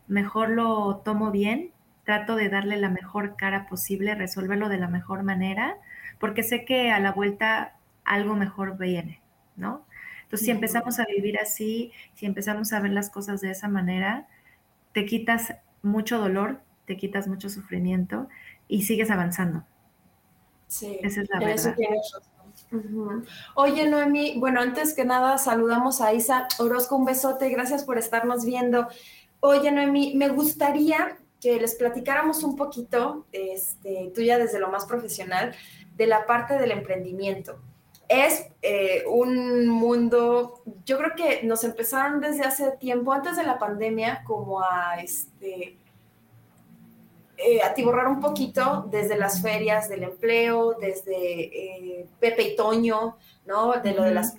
mejor lo tomo bien, trato de darle la mejor cara posible, resolverlo de la mejor manera, porque sé que a la vuelta algo mejor viene, ¿no? Entonces, si empezamos a vivir así, si empezamos a ver las cosas de esa manera, te quitas mucho dolor, te quitas mucho sufrimiento y sigues avanzando. Sí, esa es la verdad. Oye, Noemi, bueno, antes que nada, saludamos a Isa Orozco, un besote, gracias por estarnos viendo. Oye, Noemi, me gustaría que les platicáramos un poquito, este, tú ya desde lo más profesional, de la parte del emprendimiento es eh, un mundo, yo creo que nos empezaron desde hace tiempo, antes de la pandemia, como a este eh, atiborrar un poquito desde las ferias del empleo, desde eh, Pepe y Toño, ¿no? De lo de las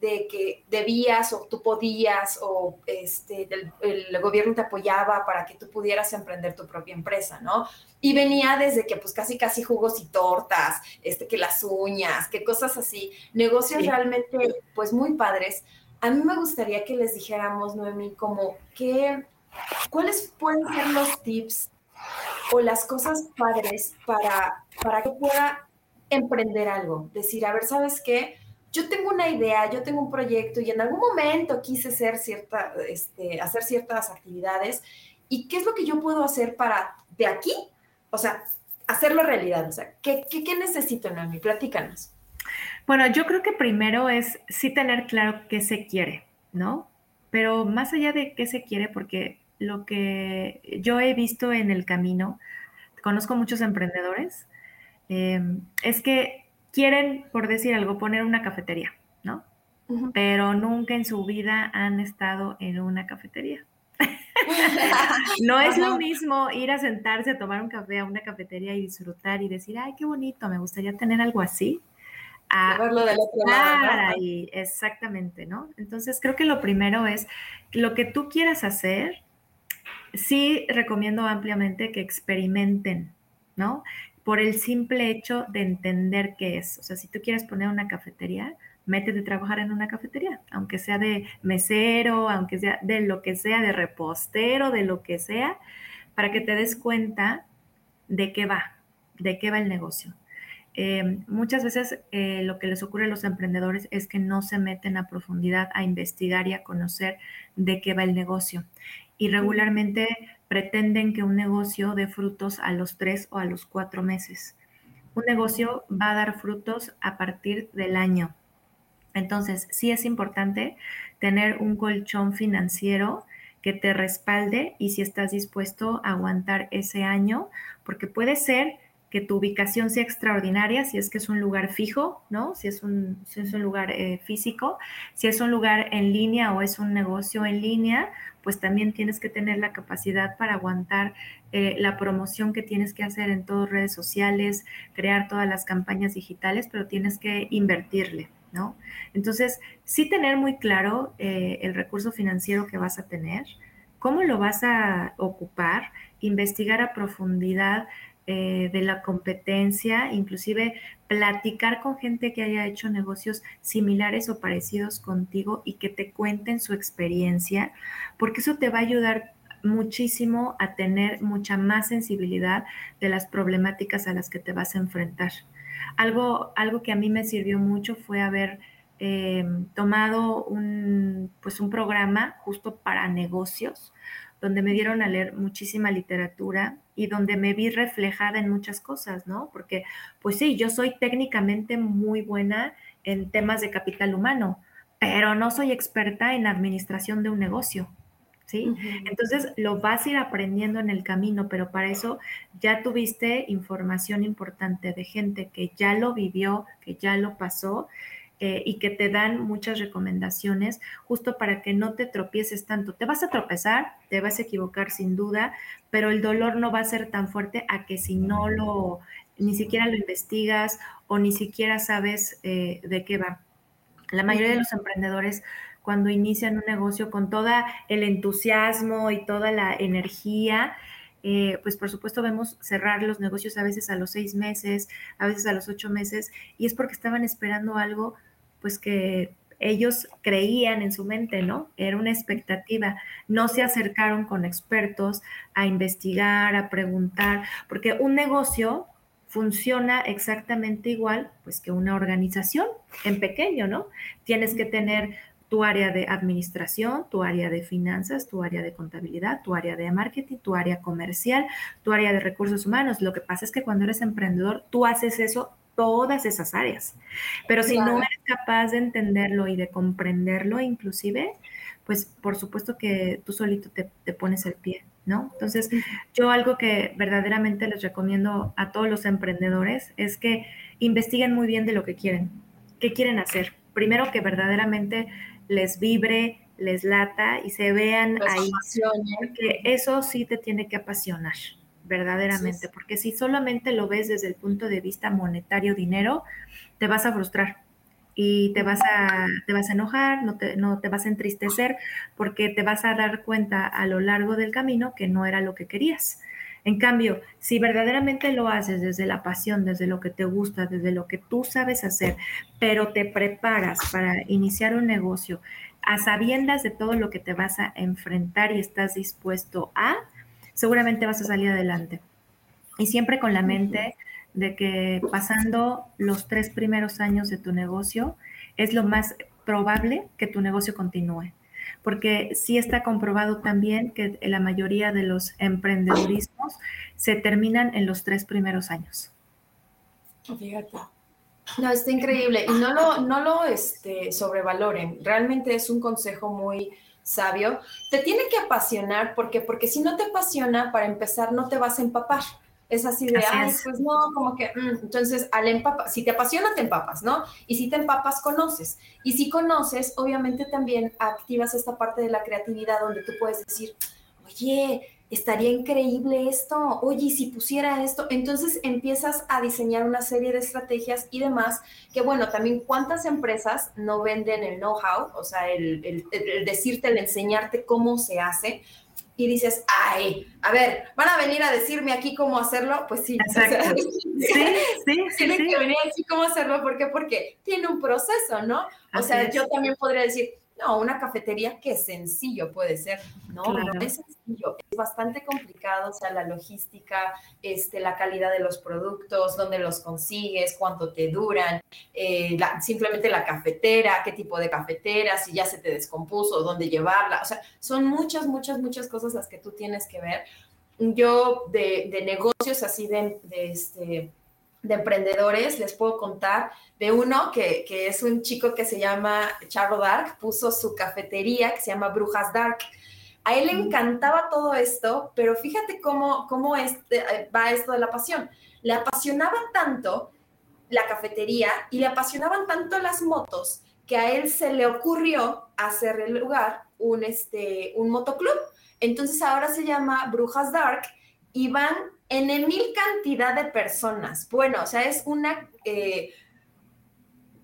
de que debías o tú podías o este, el, gobierno te apoyaba para que tú pudieras emprender tu propia empresa, ¿no? Y venía desde que pues casi casi jugos y tortas, este, que las uñas, que cosas así, negocios realmente pues muy padres. A mí me gustaría que les dijéramos, Noemí, como que, ¿cuáles pueden ser los tips o las cosas padres para, para que pueda emprender algo? Decir, a ver, ¿sabes qué? Yo tengo una idea, yo tengo un proyecto y en algún momento quise hacer, cierta, este, hacer ciertas actividades y qué es lo que yo puedo hacer para de aquí, o sea, hacerlo realidad. O sea, ¿qué, qué, qué necesito, Noemi? Platícanos. Bueno, yo creo que primero es sí tener claro qué se quiere, ¿no? Pero más allá de qué se quiere, porque lo que yo he visto en el camino, conozco muchos emprendedores, eh, es que quieren, por decir algo, poner una cafetería, ¿no? Pero nunca en su vida han estado en una cafetería. no es lo mismo ir a sentarse a tomar un café a una cafetería y disfrutar y decir, ay, qué bonito, me gustaría tener algo así. A verlo del otro lado, exactamente, ¿no? Entonces creo que lo primero es lo que tú quieras hacer, sí recomiendo ampliamente que experimenten, ¿no? Por el simple hecho de entender qué es. O sea, si tú quieres poner una cafetería, métete a trabajar en una cafetería, aunque sea de mesero, aunque sea de lo que sea, de repostero, de lo que sea, para que te des cuenta de qué va, de qué va el negocio. Eh, muchas veces eh, lo que les ocurre a los emprendedores es que no se meten a profundidad a investigar y a conocer de qué va el negocio. Y regularmente pretenden que un negocio dé frutos a los tres o a los cuatro meses. Un negocio va a dar frutos a partir del año. Entonces, sí es importante tener un colchón financiero que te respalde y si estás dispuesto a aguantar ese año, porque puede ser que tu ubicación sea extraordinaria, si es que es un lugar fijo, ¿no? Si es un, es un lugar eh, físico, si es un lugar en línea o es un negocio en línea, pues también tienes que tener la capacidad para aguantar eh, la promoción que tienes que hacer en todas redes sociales, crear todas las campañas digitales, pero tienes que invertirle, ¿no? Entonces, sí tener muy claro eh, el recurso financiero que vas a tener, cómo lo vas a ocupar, investigar a profundidad eh, de la competencia, inclusive platicar con gente que haya hecho negocios similares o parecidos contigo y que te cuenten su experiencia, porque eso te va a ayudar muchísimo a tener mucha más sensibilidad de las problemáticas a las que te vas a enfrentar. Algo, algo que a mí me sirvió mucho fue haber eh, tomado un, pues un programa justo para negocios, donde me dieron a leer muchísima literatura y donde me vi reflejada en muchas cosas, ¿no? Porque, pues sí, yo soy técnicamente muy buena en temas de capital humano, pero no soy experta en administración de un negocio. ¿Sí? Entonces lo vas a ir aprendiendo en el camino, pero para eso ya tuviste información importante de gente que ya lo vivió, que ya lo pasó eh, y que te dan muchas recomendaciones justo para que no te tropieces tanto. Te vas a tropezar, te vas a equivocar sin duda, pero el dolor no va a ser tan fuerte a que si no lo, ni siquiera lo investigas o ni siquiera sabes eh, de qué va. La mayoría de los emprendedores cuando inician un negocio con todo el entusiasmo y toda la energía, eh, pues por supuesto vemos cerrar los negocios a veces a los seis meses, a veces a los ocho meses, y es porque estaban esperando algo pues que ellos creían en su mente, ¿no? Era una expectativa. No se acercaron con expertos a investigar, a preguntar, porque un negocio funciona exactamente igual pues que una organización en pequeño, ¿no? Tienes que tener tu área de administración, tu área de finanzas, tu área de contabilidad, tu área de marketing, tu área comercial, tu área de recursos humanos. Lo que pasa es que cuando eres emprendedor, tú haces eso todas esas áreas. Pero si no eres capaz de entenderlo y de comprenderlo inclusive, pues por supuesto que tú solito te, pones el pie, ¿no? Entonces, yo algo que verdaderamente les recomiendo a todos los emprendedores es que investiguen muy bien de lo que quieren, qué quieren hacer. Primero que verdaderamente les vibre, les lata y se vean ahí, porque eso sí te tiene que apasionar verdaderamente, porque si solamente lo ves desde el punto de vista monetario, dinero, te vas a frustrar y te vas a, te vas a enojar, no te, no te vas a entristecer, porque te vas a dar cuenta a lo largo del camino que no era lo que querías. En cambio, si verdaderamente lo haces desde la pasión, desde lo que te gusta, desde lo que tú sabes hacer, pero te preparas para iniciar un negocio a sabiendas de todo lo que te vas a enfrentar y estás dispuesto a, seguramente vas a salir adelante. Y siempre con la mente de que pasando los tres primeros años de tu negocio es lo más probable que tu negocio continúe. Porque sí está comprobado también que la mayoría de los emprendedurismos se terminan en los tres primeros años. Fíjate. No, está increíble. Y no lo, no lo este, sobrevaloren. Realmente es un consejo muy, sabio, te tiene que apasionar, porque Porque si no te apasiona, para empezar, no te vas a empapar. Es así de, ay, pues no, como que, mm". entonces, al empapar, si te apasiona, te empapas, ¿no? Y si te empapas, conoces. Y si conoces, obviamente también activas esta parte de la creatividad donde tú puedes decir, oye, estaría increíble esto, oye, si pusiera esto, entonces empiezas a diseñar una serie de estrategias y demás, que bueno, también cuántas empresas no venden el know-how, o sea, el, decirte, el enseñarte cómo se hace, y dices, ay, a ver, van a venir a decirme aquí cómo hacerlo, pues sí. sí, sí, Tienen que venir a decir cómo hacerlo, ¿por qué? Porque tiene un proceso, ¿no? O sea, yo también podría decir, No, una cafetería que sencillo puede ser, ¿no? Pero es sencillo, es bastante complicado, o sea, la logística, este, la calidad de los productos, dónde los consigues, cuánto te duran, eh, simplemente la cafetera, qué tipo de cafetera, si ya se te descompuso, dónde llevarla, o sea, son muchas, muchas, muchas cosas las que tú tienes que ver. Yo de, de negocios así de, de este de emprendedores, les puedo contar de uno que, es un chico que se llama Charo Dark, puso su cafetería que se llama Brujas Dark. A él le encantaba todo esto, pero fíjate cómo, cómo este, va esto de la pasión. Le apasionaba tanto la cafetería y le apasionaban tanto las motos que a él se le ocurrió hacer el lugar un, este, un motoclub. Entonces ahora se llama Brujas Dark y van en mil cantidad de personas. Bueno, o sea, es una, eh,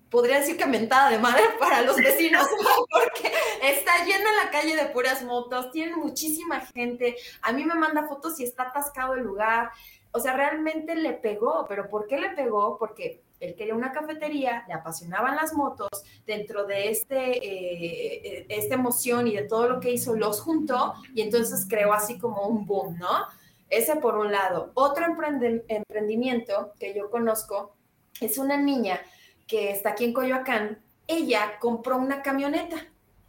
podría decir que mentada de madre para los vecinos, porque está llena la calle de puras motos, tienen muchísima gente. A mí me manda fotos y está atascado el lugar. O sea, realmente le pegó, pero ¿por qué le pegó? Porque él quería una cafetería, le apasionaban las motos, dentro de este, eh, eh, esta emoción y de todo lo que hizo, los juntó y entonces creó así como un boom, ¿no? Ese por un lado. Otro emprendimiento que yo conozco es una niña que está aquí en Coyoacán. Ella compró una camioneta,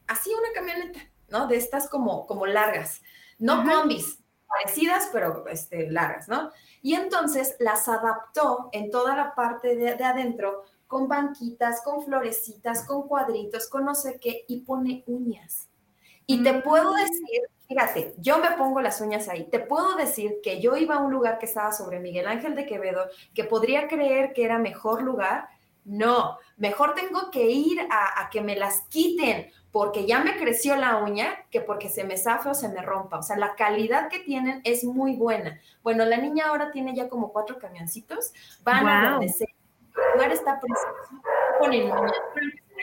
así una camioneta, ¿no? De estas como, como largas, no combis, parecidas, pero este, largas, ¿no? Y entonces las adaptó en toda la parte de, de adentro con banquitas, con florecitas, con cuadritos, con no sé qué, y pone uñas. Y te puedo mm. decir Fíjate, yo me pongo las uñas ahí. Te puedo decir que yo iba a un lugar que estaba sobre Miguel Ángel de Quevedo, que podría creer que era mejor lugar. No, mejor tengo que ir a, que me las quiten porque ya me creció la uña que porque se me zafe o se me rompa. O sea, la calidad que tienen es muy buena. Bueno, la niña ahora tiene ya como cuatro camioncitos, van a donde sea. El lugar está precioso, ponen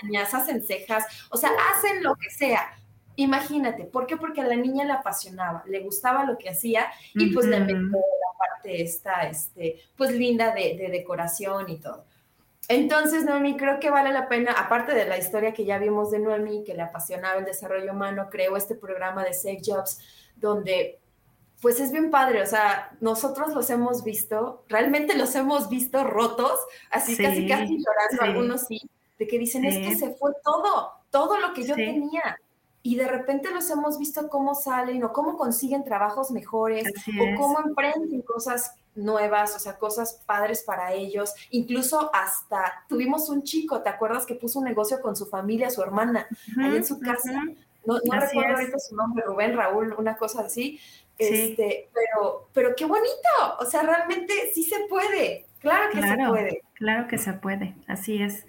uñas, hacen cejas, o sea, hacen lo que sea Imagínate, ¿por qué? Porque a la niña le apasionaba, le gustaba lo que hacía y pues le metió la parte esta, este, pues linda de, decoración y todo. Entonces, Noemi, creo que vale la pena, aparte de la historia que ya vimos de Noemi, que le apasionaba el desarrollo humano, creo este programa de Safe Jobs, donde pues es bien padre, o sea, nosotros los hemos visto, realmente los hemos visto rotos, así casi casi llorando, algunos sí, de que dicen, es que se fue todo, todo lo que yo tenía y de repente los hemos visto cómo salen o cómo consiguen trabajos mejores o cómo emprenden cosas nuevas, o sea, cosas padres para ellos. Incluso hasta tuvimos un chico, ¿te acuerdas que puso un negocio con su familia, su hermana, ahí en su casa? No, recuerdo ahorita su nombre, Rubén, Raúl, una cosa así. Este, pero, pero qué bonito, o sea, realmente sí se puede, claro que se puede. Claro que se puede, así es.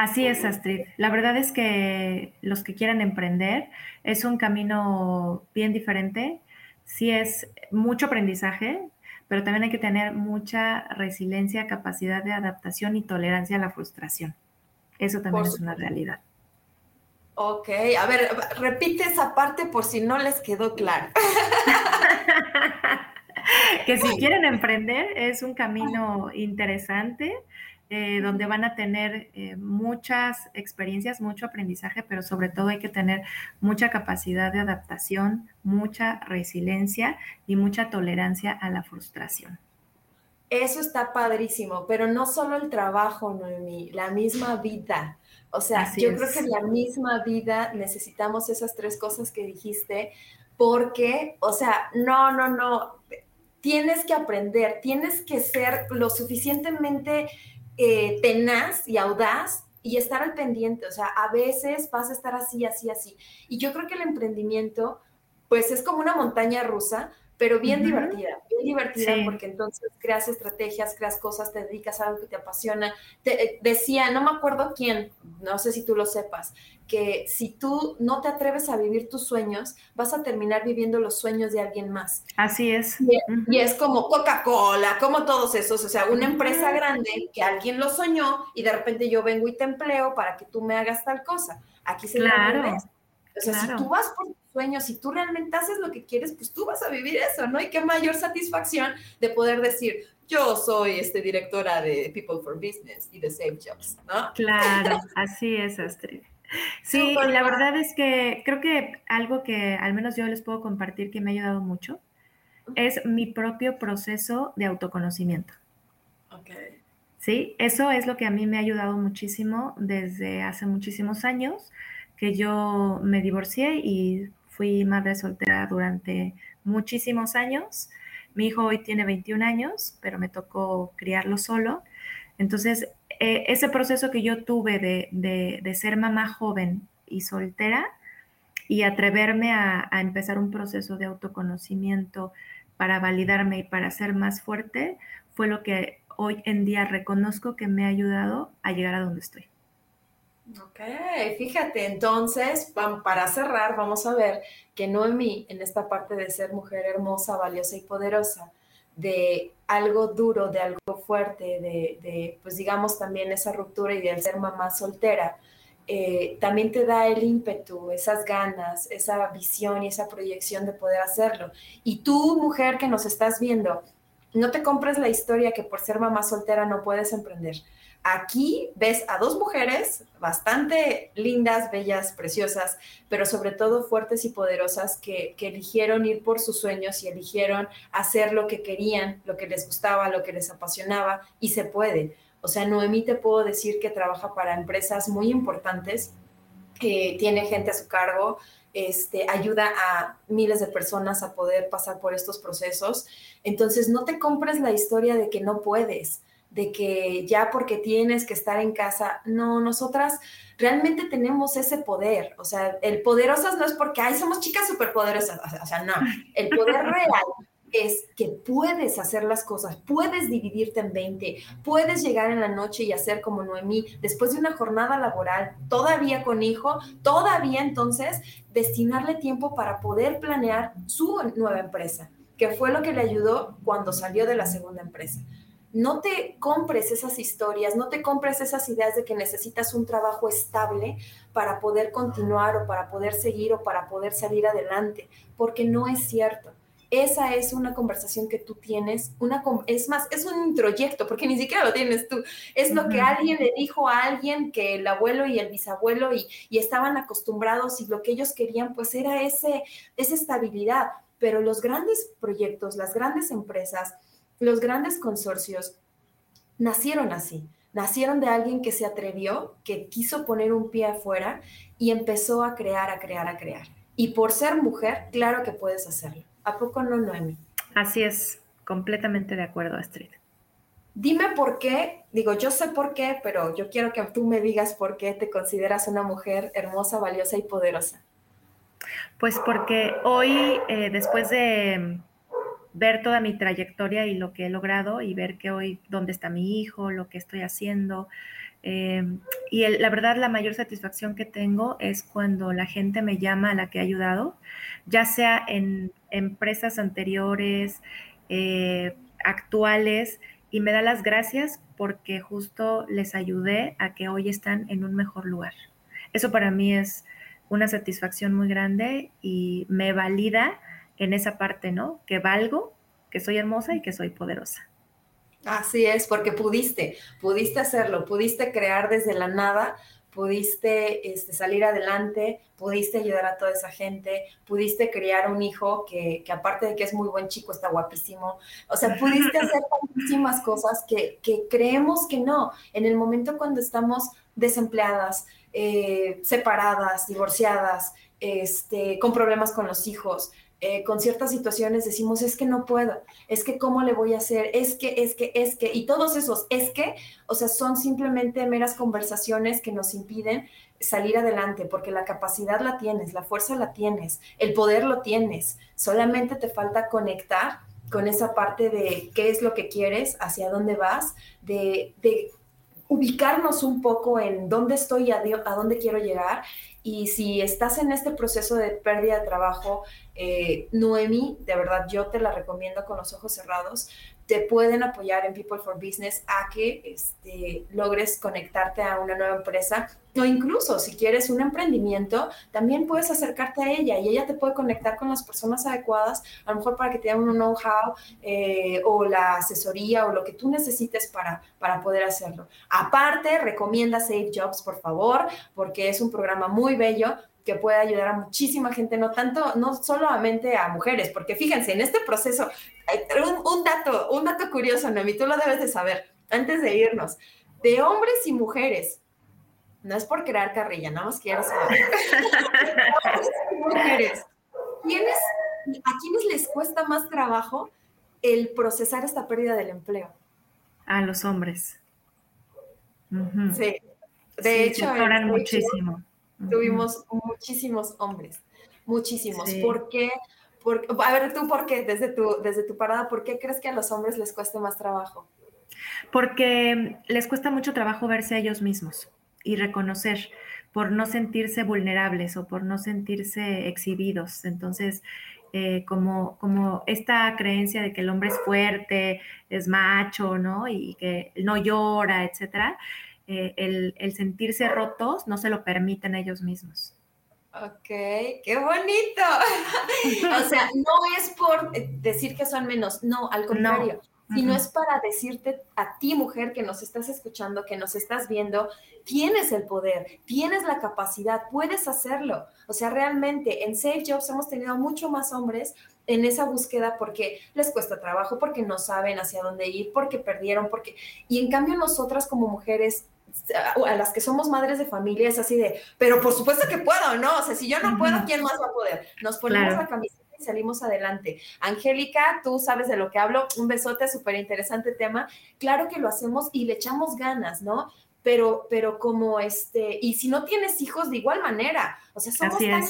Así es, Astrid. La verdad es que los que quieran emprender es un camino bien diferente. Sí es mucho aprendizaje, pero también hay que tener mucha resiliencia, capacidad de adaptación y tolerancia a la frustración. Eso también es una realidad. Ok, a ver, repite esa parte por si no les quedó claro. que si quieren emprender es un camino interesante, eh, donde van a tener eh, muchas experiencias, mucho aprendizaje, pero sobre todo hay que tener mucha capacidad de adaptación, mucha resiliencia y mucha tolerancia a la frustración. Eso está padrísimo, pero no solo el trabajo, Noemi, la misma vida. O sea, yo creo que en la misma vida necesitamos esas tres cosas que dijiste, porque, o sea, no, no, no, tienes que aprender, tienes que ser lo suficientemente eh, tenaz y audaz y estar al pendiente. O sea, a veces vas a estar así, así, así. Y yo creo que el emprendimiento, pues es como una montaña rusa, pero bien divertida, bien divertida porque entonces creas estrategias, creas cosas, te dedicas a algo que te apasiona. Te, eh, decía, no me acuerdo quién, no sé si tú lo sepas, que si tú no te atreves a vivir tus sueños, vas a terminar viviendo los sueños de alguien más. Así es. Y, es como Coca-Cola, como todos esos, o sea, una empresa grande que alguien lo soñó y de repente yo vengo y te empleo para que tú me hagas tal cosa. Aquí se claro. O sea, si tú vas por sueños, si tú realmente haces lo que quieres, pues tú vas a vivir eso, ¿no? Y qué mayor satisfacción de poder decir, yo soy este, directora de People for Business y de Save Jobs, ¿no? Claro, así es, Astrid. Sí, la verdad es que creo que algo que al menos yo les puedo compartir que me ha ayudado mucho es mi propio proceso de autoconocimiento. Ok. Sí, eso es lo que a mí me ha ayudado muchísimo desde hace muchísimos años, que yo me divorcié y fui madre soltera durante muchísimos años. Mi hijo hoy tiene 21 años, pero me tocó criarlo solo. Entonces, eh, ese proceso que yo tuve de, ser mamá joven y soltera y atreverme a, a empezar un proceso de autoconocimiento para validarme y para ser más fuerte, fue lo que hoy en día reconozco que me ha ayudado a llegar a donde estoy. Ok, fíjate, entonces, para cerrar, vamos a ver que Noemí, en esta parte de ser mujer hermosa, valiosa y poderosa, de algo duro, de algo fuerte, de, pues digamos también esa ruptura y de ser mamá soltera, eh, también te da el ímpetu, esas ganas, esa visión y esa proyección de poder hacerlo. Y tú, mujer que nos estás viendo, no te compres la historia que por ser mamá soltera no puedes emprender. Aquí ves a dos mujeres bastante lindas, bellas, preciosas, pero sobre todo fuertes y poderosas que, eligieron ir por sus sueños y eligieron hacer lo que querían, lo que les gustaba, lo que les apasionaba y se puede. O sea, Noemí te puedo decir que trabaja para empresas muy importantes, que tiene gente a su cargo, este, ayuda a miles de personas a poder pasar por estos procesos. Entonces, no te compres la historia de que no puedes de que ya porque tienes que estar en casa, no, nosotras realmente tenemos ese poder, o sea, el poderosas no es porque, ay, somos chicas superpoderosas, o sea, no, el poder real es que puedes hacer las cosas, puedes dividirte en 20, puedes llegar en la noche y hacer como Noemí, después de una jornada laboral, todavía con hijo, todavía entonces destinarle tiempo para poder planear su nueva empresa, que fue lo que le ayudó cuando salió de la segunda empresa no te compres esas historias, no te compres esas ideas de que necesitas un trabajo estable para poder continuar o para poder seguir o para poder salir adelante, porque no es cierto. Esa es una conversación que tú tienes, una, es más, es un introyecto, porque ni siquiera lo tienes tú. Es lo que alguien le dijo a alguien que el abuelo y el bisabuelo y, y estaban acostumbrados y lo que ellos querían pues era ese, esa estabilidad. Pero los grandes proyectos, las grandes empresas, los grandes consorcios nacieron así, nacieron de alguien que se atrevió, que quiso poner un pie afuera y empezó a crear, a crear, a crear. Y por ser mujer, claro que puedes hacerlo. ¿A poco no, Noemi? Así es, completamente de acuerdo, Astrid. Dime por qué, digo, yo sé por qué, pero yo quiero que tú me digas por qué te consideras una mujer hermosa, valiosa y poderosa. Pues porque hoy, eh, después de ver toda mi trayectoria y lo que he logrado y ver que hoy dónde está mi hijo, lo que estoy haciendo. Eh, y la verdad, la mayor satisfacción que tengo es cuando la gente me llama a la que he ayudado, ya sea en empresas anteriores, eh, actuales, y me da las gracias porque justo les ayudé a que hoy están en un mejor lugar. Eso para mí es una satisfacción muy grande y me valida en esa parte, ¿no? Que valgo, que soy hermosa y que soy poderosa. Así es, porque pudiste, pudiste hacerlo, pudiste crear desde la nada, pudiste este, salir adelante, pudiste ayudar a toda esa gente, pudiste criar un hijo que, que, aparte de que es muy buen chico, está guapísimo. O sea, pudiste hacer muchísimas cosas que, que, creemos que no. En el momento cuando estamos desempleadas, eh, separadas, divorciadas, este, con problemas con los hijos, eh, con ciertas situaciones decimos, es que no puedo, es que cómo le voy a hacer, es que, es que, es que, y todos esos es que, o sea, son simplemente meras conversaciones que nos impiden salir adelante, porque la capacidad la tienes, la fuerza la tienes, el poder lo tienes, solamente te falta conectar con esa parte de qué es lo que quieres, hacia dónde vas, de, ubicarnos un poco en dónde estoy y a dónde quiero llegar Y si estás en este proceso de pérdida de trabajo, eh, Noemi, de verdad yo te la recomiendo con los ojos cerrados, te pueden apoyar en People for Business a que este, logres conectarte a una nueva empresa o incluso si quieres un emprendimiento, también puedes acercarte a ella y ella te puede conectar con las personas adecuadas, a lo mejor para que te den un know-how eh, o la asesoría o lo que tú necesites para, para poder hacerlo. Aparte, recomienda Save Jobs, por favor, porque es un programa muy bello que puede ayudar a muchísima gente, no tanto, no solamente a mujeres, porque fíjense, en este proceso, un, dato, un dato curioso, Noemi, tú lo debes de saber, antes de irnos, de hombres y mujeres, no es por crear carrilla, nada más quiero saber, hombres y mujeres, ¿a quiénes les cuesta más trabajo el procesar esta pérdida del empleo? A los hombres. Sí. De hecho, muchísimo tuvimos muchísimos hombres, muchísimos. ¿Por qué? A ver, tú, ¿por qué? Desde tu, desde tu parada, ¿por qué crees que a los hombres les cuesta más trabajo? Porque les cuesta mucho trabajo verse a ellos mismos y reconocer por no sentirse vulnerables o por no sentirse exhibidos. Entonces, eh, como, como esta creencia de que el hombre es fuerte, es macho, ¿no? Y que no llora, etcétera, eh, el, sentirse rotos no se lo permiten ellos mismos. Ok, qué bonito. o sea, no es por decir que son menos, no, al contrario, sino es para decirte a ti, mujer, que nos estás escuchando, que nos estás viendo, tienes el poder, tienes la capacidad, puedes hacerlo. O sea, realmente en Safe Jobs hemos tenido mucho más hombres en esa búsqueda porque les cuesta trabajo, porque no saben hacia dónde ir, porque perdieron, porque... Y en cambio nosotras como mujeres a las que somos madres de familia es así de, pero por supuesto que puedo, ¿no? O sea, si yo no puedo, ¿quién más va a poder? Nos ponemos la camiseta y salimos adelante. Angélica, tú sabes de lo que hablo, un besote, súper interesante tema. Claro que lo hacemos y le echamos ganas, ¿no? Pero, pero como este, y si no tienes hijos, de igual manera, o sea, somos tan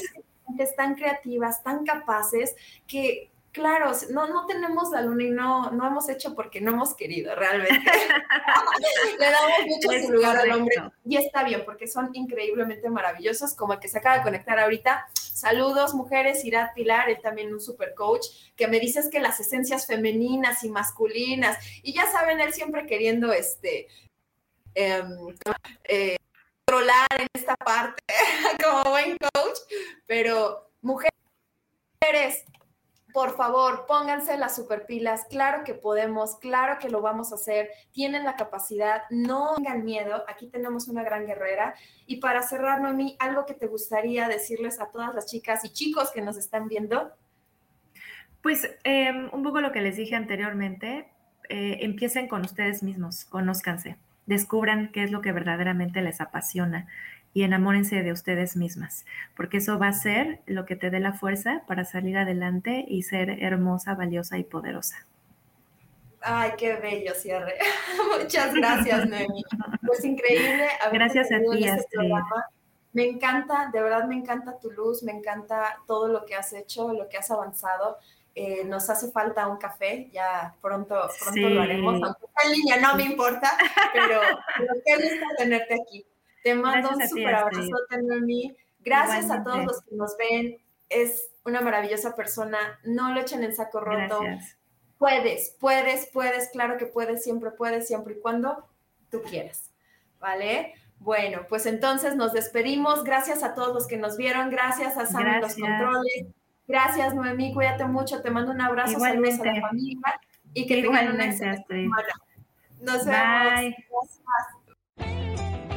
tan creativas, tan capaces, que, Claro, no, no tenemos la luna y no, no hemos hecho porque no hemos querido realmente. Le damos mucho su lugar al hombre y está bien porque son increíblemente maravillosos, como el que se acaba de conectar ahorita. Saludos, mujeres, Irat Pilar, él también un super coach, que me dices que las esencias femeninas y masculinas, y ya saben, él siempre queriendo este eh, eh, controlar en esta parte como buen coach, pero mujeres, por favor, pónganse las superpilas. Claro que podemos, claro que lo vamos a hacer. Tienen la capacidad, no tengan miedo. Aquí tenemos una gran guerrera. Y para cerrar, Noemí, algo que te gustaría decirles a todas las chicas y chicos que nos están viendo. Pues em, un poco lo que les dije anteriormente, eh, empiecen con ustedes mismos, conózcanse, descubran qué es lo que verdaderamente les apasiona y enamórense de ustedes mismas, porque eso va a ser lo que te dé la fuerza para salir adelante y ser hermosa, valiosa y poderosa. Ay, qué bello cierre. Muchas gracias, Nemi. Pues increíble. Gracias a ti, este Me encanta, de verdad me encanta tu luz, me encanta todo lo que has hecho, lo que has avanzado. Eh, nos hace falta un café, ya pronto, pronto lo haremos, aunque en línea no me importa, pero, pero qué gusto tenerte aquí. Te mando un súper abrazo, Noemí. Gracias a todos los que nos ven. Es una maravillosa persona. No lo echen en saco roto. Puedes, puedes, puedes, claro que puedes, siempre puedes, siempre y cuando tú quieras. ¿Vale? Bueno, pues entonces nos despedimos. Gracias a todos los que nos vieron. Gracias a Sam los controles. Gracias, Noemí. Cuídate mucho. Te mando un abrazo. Saludos a la familia. Y que tengan una excelente semana. Nos vemos.